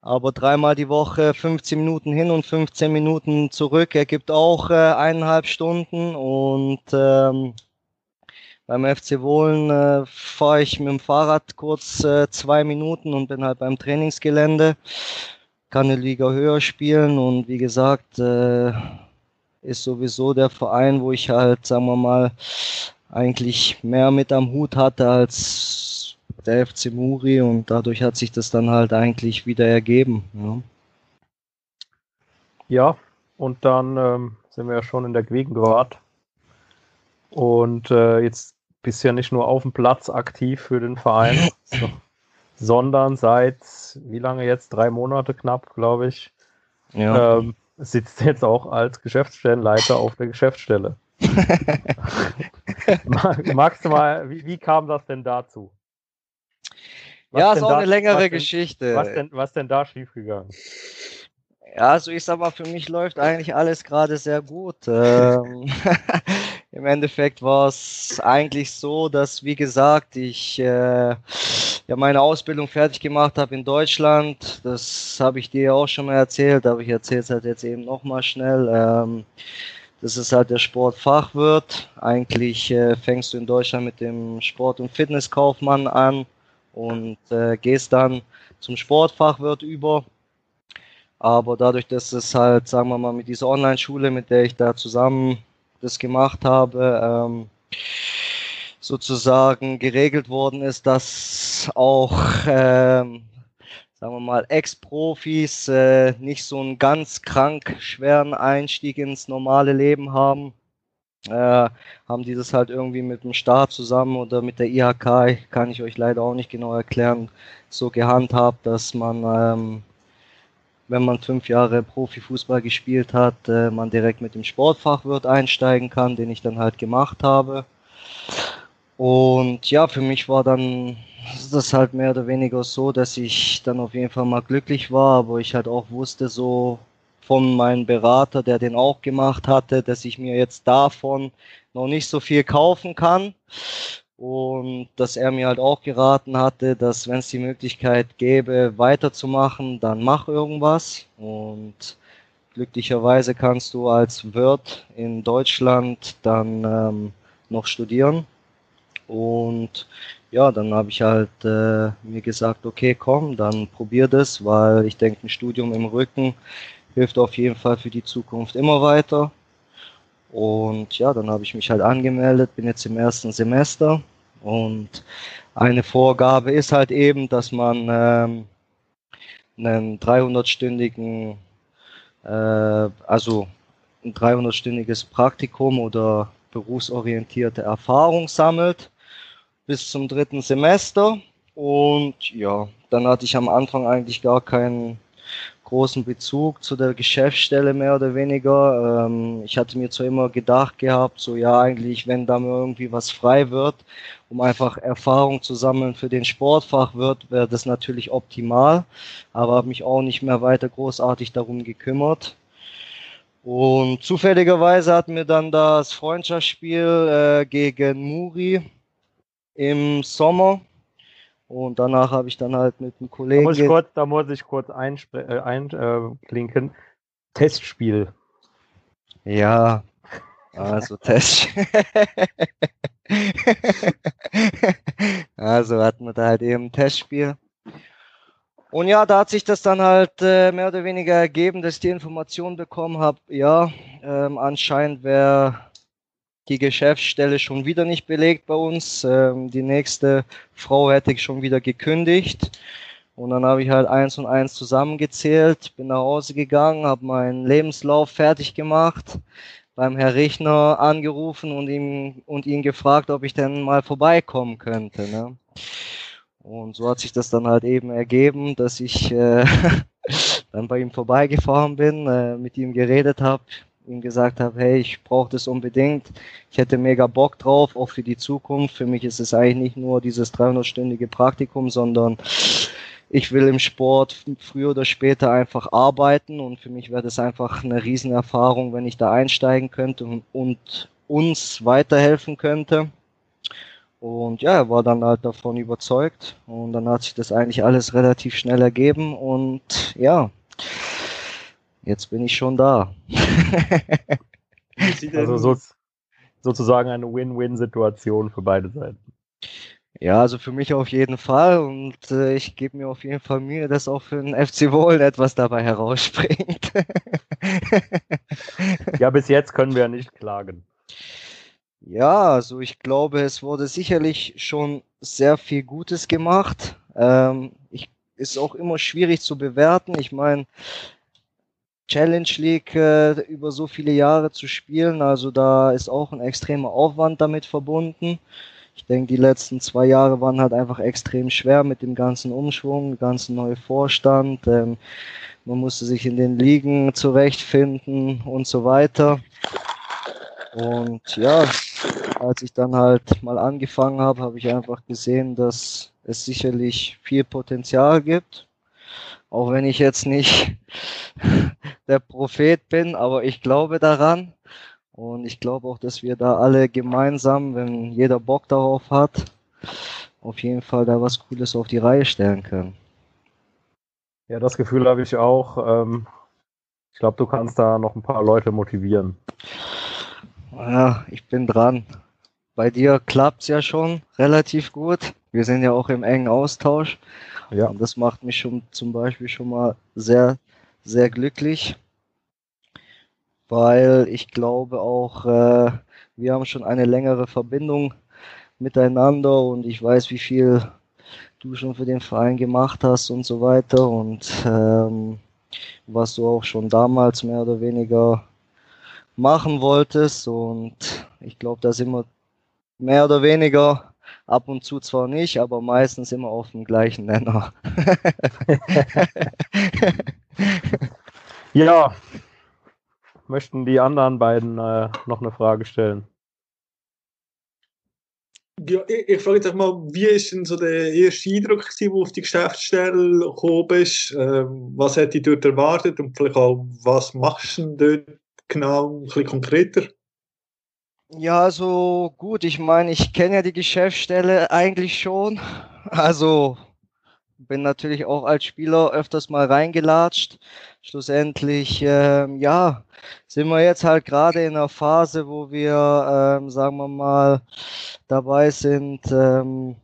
aber dreimal die Woche 15 Minuten hin und 15 Minuten zurück ergibt auch äh, eineinhalb Stunden. Und ähm, beim FC Wohlen äh, fahre ich mit dem Fahrrad kurz äh, zwei Minuten und bin halt beim Trainingsgelände. Kann eine Liga höher spielen und wie gesagt, äh, ist sowieso der Verein, wo ich halt, sagen wir mal, eigentlich mehr mit am Hut hatte als der FC Muri und dadurch hat sich das dann halt eigentlich wieder ergeben. Ja. Ja, und dann ähm, sind wir ja schon in der Gegenwart. Und äh, jetzt bist ja nicht nur auf dem Platz aktiv für den Verein, so, sondern seit, wie lange jetzt? Drei Monate knapp, glaube ich, Ja. ähm, sitzt jetzt auch als Geschäftsstellenleiter auf der Geschäftsstelle. Mag- Magst du mal, wie, wie kam das denn dazu? Was ja, denn ist auch da- eine längere was denn- Geschichte. Was denn, was denn da schiefgegangen? Ja, also ich sag mal, für mich läuft eigentlich alles gerade sehr gut. Ähm, im Endeffekt war es eigentlich so, dass, wie gesagt, ich äh, ja meine Ausbildung fertig gemacht habe in Deutschland. Das habe ich dir auch schon mal erzählt, aber ich erzähle es halt jetzt eben nochmal schnell. Ähm, das ist halt der Sportfachwirt. Eigentlich äh, fängst du in Deutschland mit dem Sport- und Fitnesskaufmann an und äh, gehst dann zum Sportfachwirt über. Aber dadurch, dass es halt, sagen wir mal, mit dieser Online-Schule, mit der ich da zusammen das gemacht habe, ähm, sozusagen geregelt worden ist, dass auch, ähm, sagen wir mal, Ex-Profis äh, nicht so einen ganz krank schweren Einstieg ins normale Leben haben, äh, haben die das halt irgendwie mit dem Staat zusammen oder mit der IHK, kann ich euch leider auch nicht genau erklären, so gehandhabt, dass man, ähm, wenn man fünf Jahre Profifußball gespielt hat, äh, man direkt mit dem Sportfachwirt einsteigen kann, den ich dann halt gemacht habe. Und ja, für mich war dann das halt mehr oder weniger so, dass ich dann auf jeden Fall mal glücklich war, aber ich halt auch wusste so, von meinem Berater, der den auch gemacht hatte, dass ich mir jetzt davon noch nicht so viel kaufen kann. Und dass er mir halt auch geraten hatte, dass wenn es die Möglichkeit gäbe, weiterzumachen, dann mach irgendwas. Und glücklicherweise kannst du als Wirt in Deutschland dann ähm, noch studieren. Und ja, dann habe ich halt äh, mir gesagt, okay, komm, dann probier das, weil ich denke, ein Studium im Rücken hilft auf jeden Fall für die Zukunft immer weiter. Und ja, dann habe ich mich halt angemeldet, bin jetzt im ersten Semester und eine Vorgabe ist halt eben, dass man ähm, einen 300-stündigen, äh, also ein 300-stündiges Praktikum oder berufsorientierte Erfahrung sammelt bis zum dritten Semester. Und ja, dann hatte ich am Anfang eigentlich gar keinen großen Bezug zu der Geschäftsstelle mehr oder weniger. Ähm, ich hatte mir zwar immer gedacht gehabt, so ja eigentlich, wenn da mir irgendwie was frei wird, um einfach Erfahrung zu sammeln für den Sportfach wird, wäre das natürlich optimal, aber habe mich auch nicht mehr weiter großartig darum gekümmert. Und zufälligerweise hat mir dann das Freundschaftsspiel äh, gegen Muri im Sommer und danach habe ich dann halt mit einem Kollegen. Da muss ich kurz, da muss ich kurz einklinken. Äh, Testspiel. Ja, also Testspiel. also hatten wir da halt eben ein Testspiel. Und ja, da hat sich das dann halt äh, mehr oder weniger ergeben, dass ich die Information bekommen habe, ja, ähm, anscheinend wäre die Geschäftsstelle schon wieder nicht belegt bei uns. Ähm, die nächste Frau hätte ich schon wieder gekündigt. Und dann habe ich halt eins und eins zusammengezählt, bin nach Hause gegangen, habe meinen Lebenslauf fertig gemacht, beim Herr Richner angerufen und ihm und ihn gefragt, ob ich denn mal vorbeikommen könnte. Ne? Und so hat sich das dann halt eben ergeben, dass ich äh, dann bei ihm vorbeigefahren bin, äh, mit ihm geredet habe, ihm gesagt habe, hey, ich brauche das unbedingt. Ich hätte mega Bock drauf, auch für die Zukunft. Für mich ist es eigentlich nicht nur dieses 300-stündige Praktikum, sondern ich will im Sport früher oder später einfach arbeiten und für mich wäre das einfach eine Riesenerfahrung, wenn ich da einsteigen könnte und, und uns weiterhelfen könnte. Und ja, er war dann halt davon überzeugt und dann hat sich das eigentlich alles relativ schnell ergeben und ja, jetzt bin ich schon da. also so, sozusagen eine Win-Win-Situation für beide Seiten. Ja, also für mich auf jeden Fall und äh, ich gebe mir auf jeden Fall Mühe, dass auch für den FC Wohlen etwas dabei herausspringt. ja, bis jetzt können wir ja nicht klagen. Ja, also ich glaube, es wurde sicherlich schon sehr viel Gutes gemacht. Ähm, ich, ist auch immer schwierig zu bewerten. Ich meine, Challenge League äh, über so viele Jahre zu spielen. Also da ist auch ein extremer Aufwand damit verbunden. Ich denke, die letzten zwei Jahre waren halt einfach extrem schwer mit dem ganzen Umschwung, dem ganzen neuen Vorstand. Ähm, man musste sich in den Ligen zurechtfinden und so weiter. Und ja, als ich dann halt mal angefangen habe, habe ich einfach gesehen, dass es sicherlich viel Potenzial gibt auch wenn ich jetzt nicht der Prophet bin, aber ich glaube daran. Und ich glaube auch, dass wir da alle gemeinsam, wenn jeder Bock darauf hat, auf jeden Fall da was Cooles auf die Reihe stellen können. Ja, das Gefühl habe ich auch. Ähm, ich glaube, du kannst da noch ein paar Leute motivieren. Ja, ich bin dran. Bei dir klappt's ja schon relativ gut. Wir sind ja auch im engen Austausch. Ja. Und das macht mich schon zum Beispiel schon mal sehr, sehr glücklich. Weil ich glaube auch, äh, wir haben schon eine längere Verbindung miteinander und ich weiß, wie viel du schon für den Verein gemacht hast und so weiter und ähm, was du auch schon damals mehr oder weniger machen wolltest und ich glaube, da sind wir mehr oder weniger ab und zu zwar nicht, aber meistens immer auf dem gleichen Nenner. ja, möchten die anderen beiden äh, noch eine Frage stellen? Ja, ich, ich frage jetzt mal, wie ist denn so der erste Eindruck, gewesen, wo du auf die Geschäftsstelle gekommen bist? Ähm, was hätte dich dort erwartet und vielleicht auch, was machst du denn dort genau, ein bisschen konkreter? Ja, also gut, ich meine, ich kenne ja die Geschäftsstelle eigentlich schon. Also bin natürlich auch als Spieler öfters mal reingelatscht. Schlussendlich, ähm, ja, sind wir jetzt halt gerade in einer Phase, wo wir, ähm, sagen wir mal, dabei sind, ähm,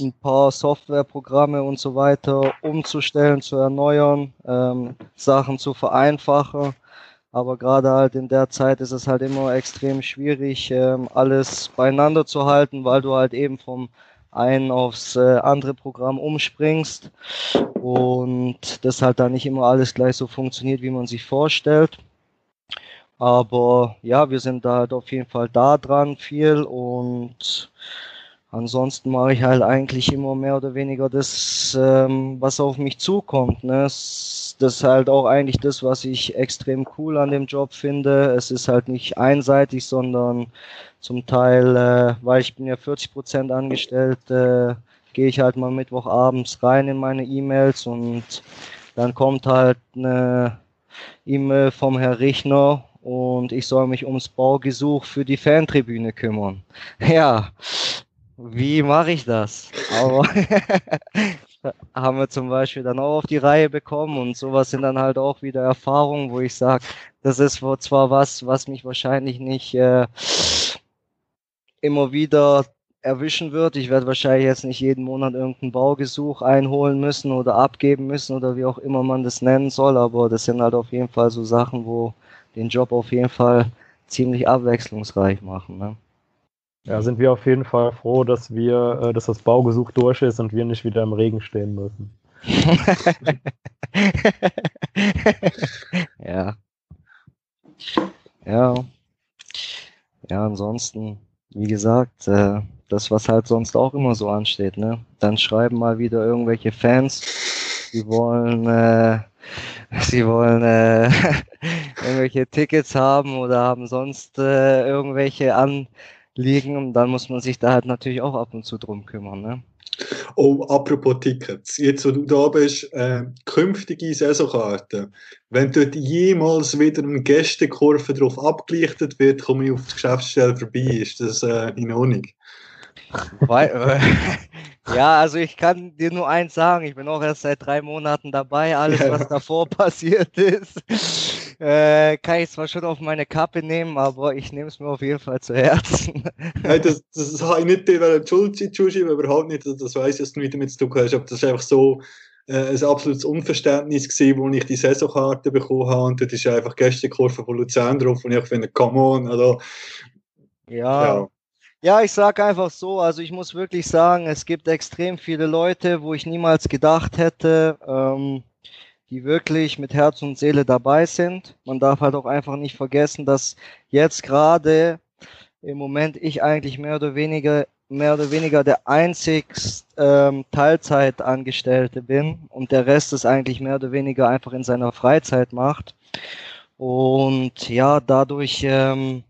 ein paar Softwareprogramme und so weiter umzustellen, zu erneuern, ähm, Sachen zu vereinfachen. Aber gerade halt in der Zeit ist es halt immer extrem schwierig, ähm, alles beieinander zu halten, weil du halt eben vom einen aufs äh, andere Programm umspringst und das halt dann nicht immer alles gleich so funktioniert, wie man sich vorstellt. Aber ja, wir sind da halt auf jeden Fall da dran viel und ansonsten mache ich halt eigentlich immer mehr oder weniger das, ähm, was auf mich zukommt. Ne? Das ist halt auch eigentlich das, was ich extrem cool an dem Job finde. Es ist halt nicht einseitig, sondern zum Teil, äh, weil ich bin ja 40 Prozent angestellt, äh, gehe ich halt mal Mittwochabends rein in meine E-Mails und dann kommt halt eine E-Mail vom Herr Richner und ich soll mich ums Baugesuch für die Fantribüne kümmern. Ja, wie mache ich das? Aber haben wir zum Beispiel dann auch auf die Reihe bekommen und sowas sind dann halt auch wieder Erfahrungen, wo ich sage, das ist zwar was, was mich wahrscheinlich nicht äh, immer wieder erwischen wird. Ich werde wahrscheinlich jetzt nicht jeden Monat irgendein Baugesuch einholen müssen oder abgeben müssen oder wie auch immer man das nennen soll, aber das sind halt auf jeden Fall so Sachen, wo den Job auf jeden Fall ziemlich abwechslungsreich machen. Ne? Ja, sind wir auf jeden Fall froh, dass wir, äh, dass das Baugesuch durch ist und wir nicht wieder im Regen stehen müssen. ja. Ja. Ja, ansonsten, wie gesagt, äh, das, was halt sonst auch immer so ansteht, ne? Dann schreiben mal wieder irgendwelche Fans, die wollen, äh, sie wollen äh, irgendwelche Tickets haben oder haben sonst äh, irgendwelche Anliegen und dann muss man sich da halt natürlich auch ab und zu drum kümmern. Ne? Oh, apropos Tickets. Jetzt, wo du da bist, äh, künftige Saisonkarten. Wenn dort jemals wieder eine Gästekurve drauf abgelichtet wird, komme ich auf die Geschäftsstelle vorbei. Ist das äh, in Ordnung? Ja, also ich kann dir nur eins sagen, ich bin auch erst seit drei Monaten dabei. Alles, Ja. was davor passiert ist, äh, kann ich zwar schon auf meine Kappe nehmen, aber ich nehme es mir auf jeden Fall zu Herzen. Nein, das, das habe ich nicht dir zuschieben, überhaupt nicht. Das weiß ich, dass du nicht damit zu tun hast. Aber das ist einfach so äh, ein absolutes Unverständnis gewesen, wo ich die Saisonkarte bekommen habe. Und dort ist einfach die Gästekurve von Luzern drauf. Und ich finde, come on. Also, Ja, ja. Ja, ich sag einfach so, also ich muss wirklich sagen, es gibt extrem viele Leute, wo ich niemals gedacht hätte, ähm, die wirklich mit Herz und Seele dabei sind. Man darf halt auch einfach nicht vergessen, dass jetzt gerade im Moment ich eigentlich mehr oder weniger mehr oder weniger der einzigst ähm, Teilzeitangestellte bin und der Rest es eigentlich mehr oder weniger einfach in seiner Freizeit macht. Und ja, dadurch ähm,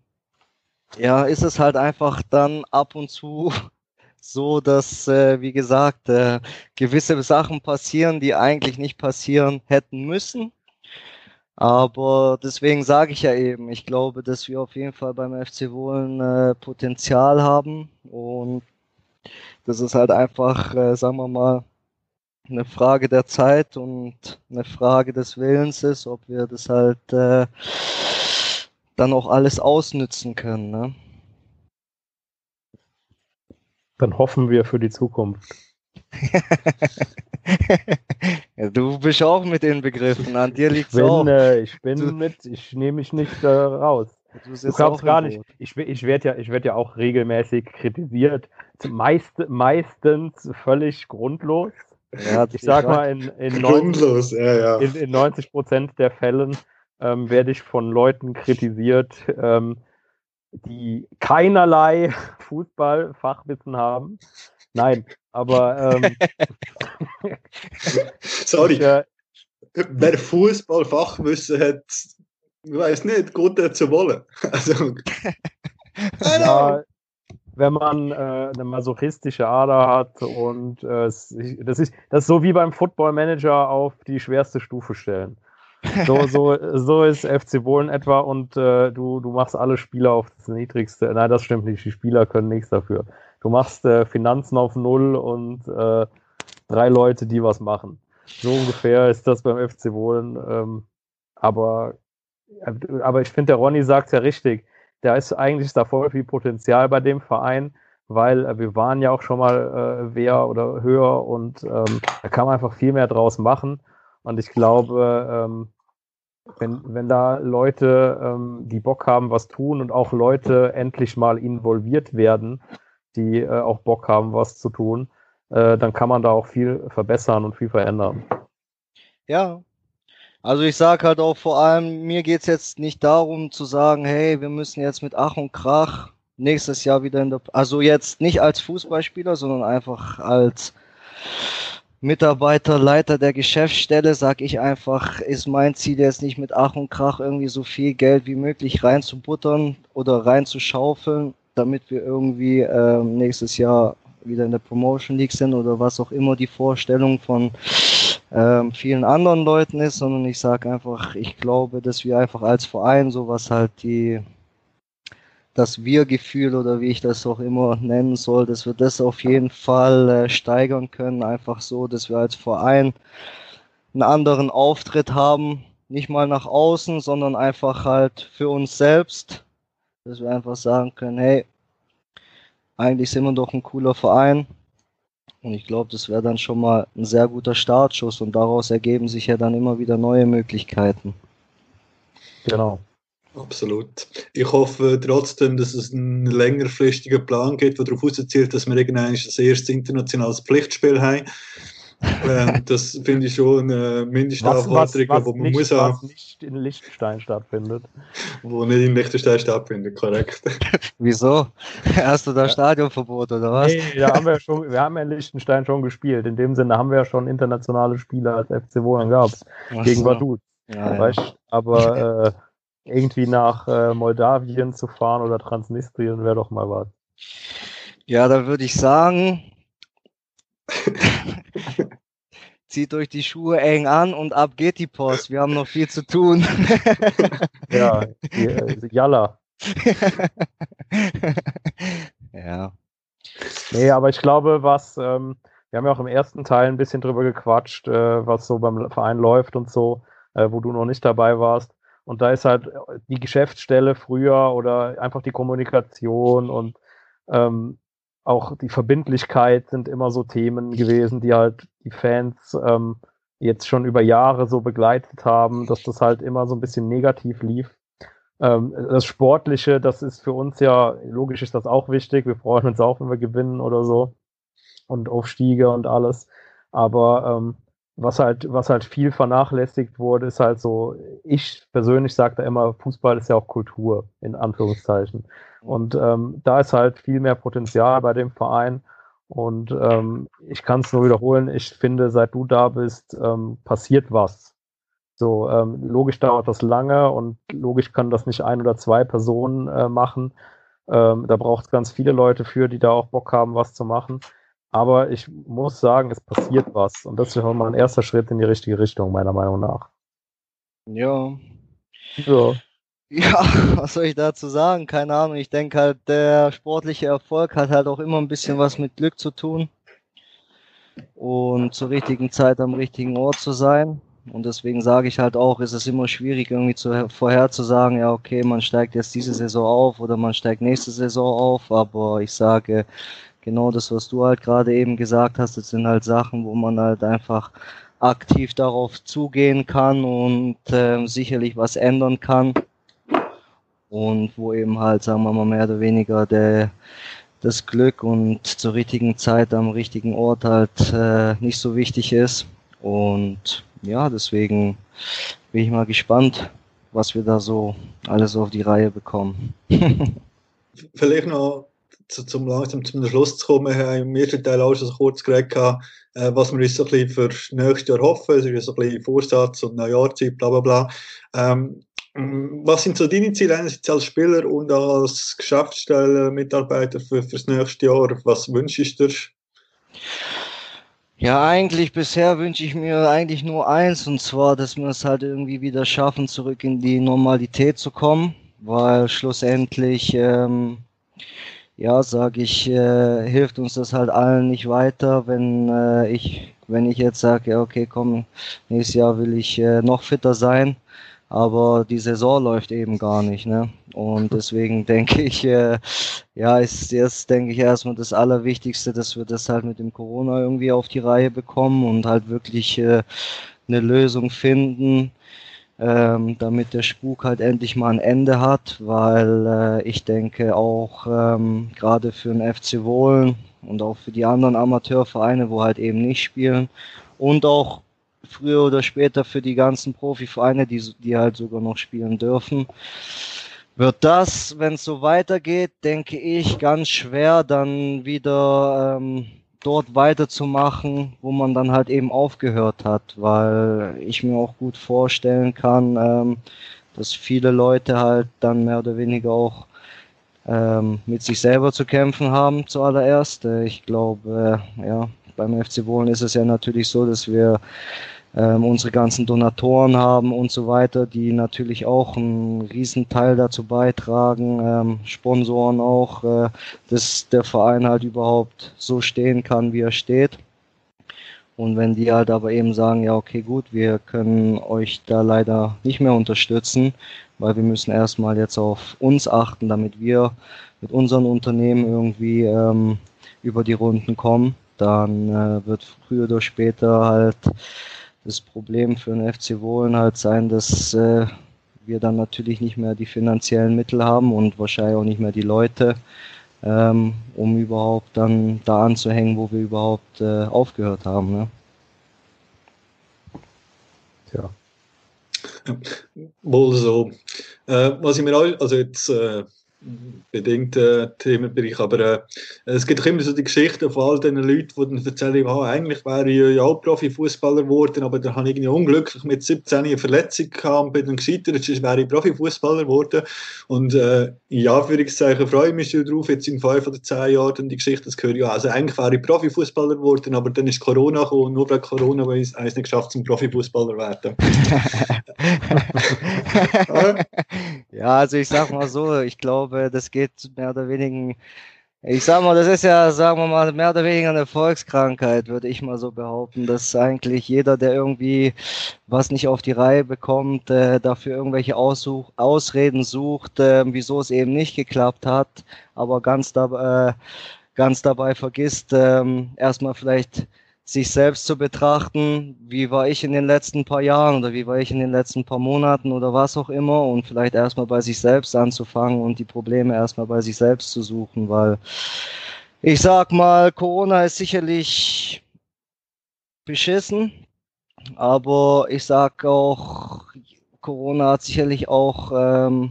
ja, ist es halt einfach dann ab und zu so, dass, äh, wie gesagt, äh, gewisse Sachen passieren, die eigentlich nicht passieren hätten müssen. Aber deswegen sage ich ja eben, ich glaube, dass wir auf jeden Fall beim FC Wohlen äh, Potenzial haben und das ist halt einfach, äh, sagen wir mal, eine Frage der Zeit und eine Frage des Willens ist, ob wir das halt äh, dann auch alles ausnützen können. Ne? Dann hoffen wir für die Zukunft. ja, du bist auch mit den Begriffen, an dir liegt es auch. Äh, ich bin du, mit, ich nehme mich nicht äh, raus. Du, du glaubst gar nicht, ich, ich werde ja, werd ja auch regelmäßig kritisiert, meist, meistens völlig grundlos. Ja, ich sag mal, in, in, 90, ja, ja. in, in 90 Prozent der Fällen ähm, werde ich von Leuten kritisiert, ähm, die keinerlei Fußballfachwissen haben. Nein, aber ähm, sorry. Ich, äh, Wer Fußballfachwissen hat, weiß nicht, gut zu wollen. Also, ja, wenn man äh, eine masochistische Ader hat und äh, das, ist, das ist so wie beim Football Manager auf die schwerste Stufe stellen. So, so, so ist FC Bohlen etwa und äh, du, du machst alle Spieler auf das niedrigste. Nein, das stimmt nicht. Die Spieler können nichts dafür. Du machst äh, Finanzen auf Null und äh, drei Leute, die was machen. So ungefähr ist das beim FC Bohlen. Ähm, aber, äh, aber ich finde, der Ronny sagt ja richtig. Da ist eigentlich da voll viel Potenzial bei dem Verein, weil äh, wir waren ja auch schon mal äh, wer oder höher und ähm, da kann man einfach viel mehr draus machen. Und ich glaube, ähm, wenn, wenn da Leute, ähm, die Bock haben, was tun und auch Leute endlich mal involviert werden, die äh, auch Bock haben, was zu tun, äh, dann kann man da auch viel verbessern und viel verändern. Ja. Also ich sage halt auch vor allem, mir geht es jetzt nicht darum zu sagen, hey, wir müssen jetzt mit Ach und Krach nächstes Jahr wieder in der, also jetzt nicht als Fußballspieler, sondern einfach als Mitarbeiter, Leiter der Geschäftsstelle, sag ich einfach, ist mein Ziel jetzt nicht mit Ach und Krach irgendwie so viel Geld wie möglich reinzubuttern oder reinzuschaufeln, damit wir irgendwie äh, nächstes Jahr wieder in der Promotion League sind oder was auch immer die Vorstellung von ähm, vielen anderen Leuten ist, sondern ich sage einfach, ich glaube, dass wir einfach als Verein sowas halt die das Wir-Gefühl oder wie ich das auch immer nennen soll, dass wir das auf jeden Fall äh, steigern können. Einfach so, dass wir als Verein einen anderen Auftritt haben. Nicht mal nach außen, sondern einfach halt für uns selbst. Dass wir einfach sagen können, hey, eigentlich sind wir doch ein cooler Verein. Und ich glaube, das wäre dann schon mal ein sehr guter Startschuss und daraus ergeben sich ja dann immer wieder neue Möglichkeiten. Genau. Absolut. Ich hoffe trotzdem, dass es einen längerfristigen Plan gibt, der darauf auszielt, dass wir irgendwann das erste internationales Pflichtspiel haben. ähm, das finde ich schon eine Mindestanforderung, die man muss haben. Was nicht in Liechtenstein stattfindet. Wo nicht in Liechtenstein stattfindet, korrekt. Wieso? Hast du da Stadionverbot oder was? Nee, da haben wir, schon, wir haben ja in Liechtenstein schon gespielt. In dem Sinne haben wir ja schon internationale Spiele als FC Wohlen gehabt. Gegen so. Vaduz. Ja, ja. Aber äh, irgendwie nach äh, Moldawien zu fahren oder Transnistrien wäre doch mal was. Ja, da würde ich sagen, zieht euch die Schuhe eng an und ab geht die Post. Wir haben noch viel zu tun. ja, äh, Jalla. ja. Nee, aber ich glaube, was, ähm, wir haben ja auch im ersten Teil ein bisschen drüber gequatscht, äh, was so beim Verein läuft und so, äh, wo du noch nicht dabei warst. Und da ist halt die Geschäftsstelle früher oder einfach die Kommunikation und ähm, auch die Verbindlichkeit sind immer so Themen gewesen, die halt die Fans ähm, jetzt schon über Jahre so begleitet haben, dass das halt immer so ein bisschen negativ lief. Ähm, das Sportliche, das ist für uns ja, logisch ist das auch wichtig. Wir freuen uns auch, wenn wir gewinnen oder so und Aufstiege und alles. Aber ähm, was halt, was halt viel vernachlässigt wurde, ist halt so, ich persönlich sage da immer, Fußball ist ja auch Kultur, in Anführungszeichen. Und ähm, da ist halt viel mehr Potenzial bei dem Verein. Und ähm, ich kann es nur wiederholen, ich finde, seit du da bist, ähm, passiert was. So, ähm, logisch dauert das lange und logisch kann das nicht ein oder zwei Personen äh, machen. Ähm, da braucht es ganz viele Leute für, die da auch Bock haben, was zu machen. Aber ich muss sagen, es passiert was. Und das ist schon mal ein erster Schritt in die richtige Richtung, meiner Meinung nach. Ja. Ja. Ja, was soll ich dazu sagen? Keine Ahnung. Ich denke halt, der sportliche Erfolg hat halt auch immer ein bisschen was mit Glück zu tun. Und zur richtigen Zeit am richtigen Ort zu sein. Und deswegen sage ich halt auch, ist es immer schwierig, irgendwie zu, vorherzusagen, ja, okay, man steigt jetzt diese Saison auf oder man steigt nächste Saison auf. Aber ich sage, genau das, was du halt gerade eben gesagt hast, das sind halt Sachen, wo man halt einfach aktiv darauf zugehen kann und äh, sicherlich was ändern kann. Und wo eben halt, sagen wir mal, mehr oder weniger der, das Glück und zur richtigen Zeit am richtigen Ort halt äh, nicht so wichtig ist. Und ja, deswegen bin ich mal gespannt, was wir da so alles auf die Reihe bekommen. Vielleicht noch zu, zum langsam zum Schluss zu kommen, wir haben im ersten Teil auch schon kurz geredet, äh, was wir uns so ein für das nächste Jahr hoffen, es ist so ein bisschen Vorsatz und Neujahrzeit, bla bla bla. Ähm, was sind so deine Ziele einerseits als Spieler und als Geschäftsstelle Mitarbeiter für, für das nächste Jahr? Was wünschst du dir? Ja, eigentlich bisher wünsche ich mir eigentlich nur eins und zwar, dass wir es halt irgendwie wieder schaffen, zurück in die Normalität zu kommen, weil schlussendlich, ähm, ja, sage ich, äh, hilft uns das halt allen nicht weiter, wenn äh, ich, wenn ich jetzt sage, ja, okay, komm, nächstes Jahr will ich äh, noch fitter sein aber die Saison läuft eben gar nicht. Ne? Und deswegen denke ich, äh, ja, ist jetzt, denke ich, erstmal das Allerwichtigste, dass wir das halt mit dem Corona irgendwie auf die Reihe bekommen und halt wirklich äh, eine Lösung finden, ähm, damit der Spuk halt endlich mal ein Ende hat, weil äh, ich denke auch ähm, gerade für den FC Wohlen und auch für die anderen Amateurvereine, wo halt eben nicht spielen und auch früher oder später für die ganzen Profivereine, die, die halt sogar noch spielen dürfen. Wird das, wenn es so weitergeht, denke ich, ganz schwer, dann wieder ähm, dort weiterzumachen, wo man dann halt eben aufgehört hat, weil ich mir auch gut vorstellen kann, ähm, dass viele Leute halt dann mehr oder weniger auch ähm, mit sich selber zu kämpfen haben zuallererst. Äh, ich glaube, äh, ja, beim FC Wohlen ist es ja natürlich so, dass wir ähm, unsere ganzen Donatoren haben und so weiter, die natürlich auch einen riesen Teil dazu beitragen, ähm, Sponsoren auch, äh, dass der Verein halt überhaupt so stehen kann, wie er steht. Und wenn die halt aber eben sagen, ja, okay, gut, wir können euch da leider nicht mehr unterstützen, weil wir müssen erstmal jetzt auf uns achten, damit wir mit unseren Unternehmen irgendwie ähm, über die Runden kommen, dann äh, wird früher oder später halt das Problem für den FC Wohlen halt sein, dass äh, wir dann natürlich nicht mehr die finanziellen Mittel haben und wahrscheinlich auch nicht mehr die Leute, ähm, um überhaupt dann da anzuhängen, wo wir überhaupt äh, aufgehört haben. Ne? Ja. Wohl so. Äh, was ich mir also jetzt äh, bedingten äh, Themenbereich. Aber äh, es gibt auch immer so die Geschichten von all den Leuten, die dann erzählen, oh, eigentlich wäre ich ja auch Profifußballer geworden, aber dann habe ich irgendwie unglücklich mit 17 eine Verletzung gehabt und bin dann gescheitert, sonst wäre ich Profifußballer geworden. Und äh, in Anführungszeichen freue ich mich schon darauf, jetzt in fünf oder zehn Jahren die Geschichte zu hören, ja, also eigentlich wäre ich Profifußballer geworden, aber dann ist Corona gekommen und nur wegen Corona habe ich es nicht geschafft, zum Profifußballer zu werden. ja, also ich sag mal so, ich glaube, das geht mehr oder weniger, ich sag mal, das ist ja, sagen wir mal, mehr oder weniger eine Volkskrankheit, würde ich mal so behaupten, dass eigentlich jeder, der irgendwie was nicht auf die Reihe bekommt, äh, dafür irgendwelche Aussuch Ausreden sucht, äh, wieso es eben nicht geklappt hat, aber ganz, da, äh, ganz dabei vergisst, ähm, erstmal vielleicht sich selbst zu betrachten, wie war ich in den letzten paar Jahren oder wie war ich in den letzten paar Monaten oder was auch immer und vielleicht erstmal bei sich selbst anzufangen und die Probleme erstmal bei sich selbst zu suchen, weil ich sag mal, Corona ist sicherlich beschissen, aber ich sag auch, Corona hat sicherlich auch ähm,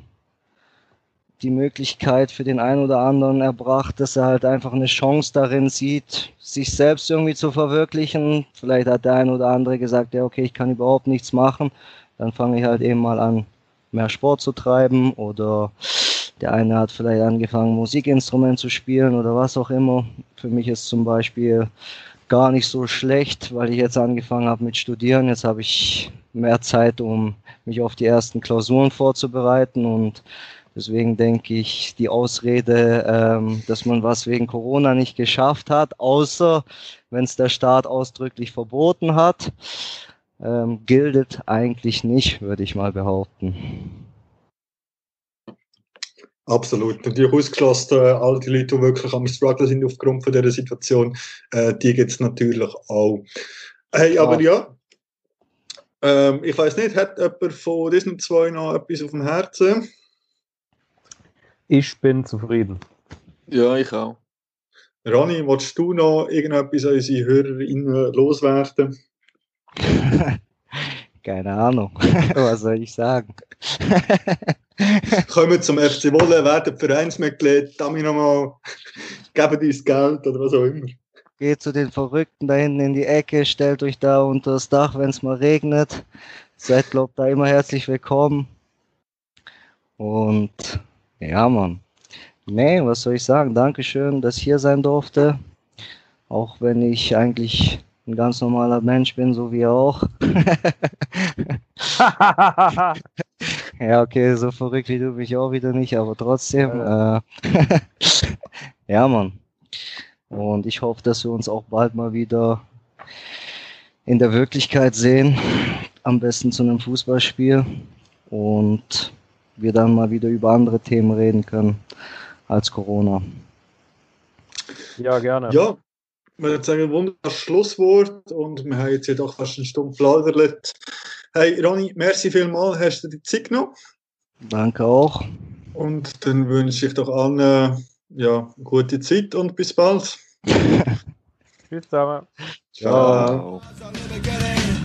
die Möglichkeit für den einen oder anderen erbracht, dass er halt einfach eine Chance darin sieht, sich selbst irgendwie zu verwirklichen. Vielleicht hat der eine oder andere gesagt, ja, okay, ich kann überhaupt nichts machen. Dann fange ich halt eben mal an, mehr Sport zu treiben oder der eine hat vielleicht angefangen, Musikinstrument zu spielen oder was auch immer. Für mich ist zum Beispiel gar nicht so schlecht, weil ich jetzt angefangen habe mit Studieren. Jetzt habe ich mehr Zeit, um mich auf die ersten Klausuren vorzubereiten und deswegen denke ich, die Ausrede, ähm, dass man was wegen Corona nicht geschafft hat, außer wenn es der Staat ausdrücklich verboten hat, ähm, gilt eigentlich nicht, würde ich mal behaupten. Absolut. Natürlich ausgeschlossen, äh, all die Leute, die wirklich am Struggle sind aufgrund von dieser Situation, äh, die gibt es natürlich auch. Hey, aber ja, ähm, ich weiß nicht, hat jemand von diesen zwei noch etwas auf dem Herzen? Ich bin zufrieden. Ja, ich auch. Rani, willst du noch irgendetwas an unsere HörerInnen loswerden? Keine Ahnung, was soll ich sagen? Kommen zum FC Wolle, werden Vereinsmitglied, damit nochmal, geben das Geld oder was auch immer. Geht zu den Verrückten da hinten in die Ecke, stellt euch da unter das Dach, wenn es mal regnet. Seid, glaubt, da immer herzlich willkommen. Und ja, Mann. Nee, was soll ich sagen? Dankeschön, dass ich hier sein durfte. Auch wenn ich eigentlich ein ganz normaler Mensch bin, so wie ihr auch. ja, okay, so verrückt wie du bin ich auch wieder nicht, aber trotzdem. Äh, ja, Mann. Und ich hoffe, dass wir uns auch bald mal wieder in der Wirklichkeit sehen. Am besten zu einem Fußballspiel. Und wir dann mal wieder über andere Themen reden können als Corona. Ja, gerne. Ja, ich würde sagen, ein wunderbares Schlusswort und wir haben jetzt ja doch fast eine Stunde plaudert. Hey Ronny, merci vielmals, hast du die Zeit genommen? Danke auch. Und dann wünsche ich doch allen äh, ja, gute Zeit und bis bald. Tschüss zusammen. Ciao. Ciao.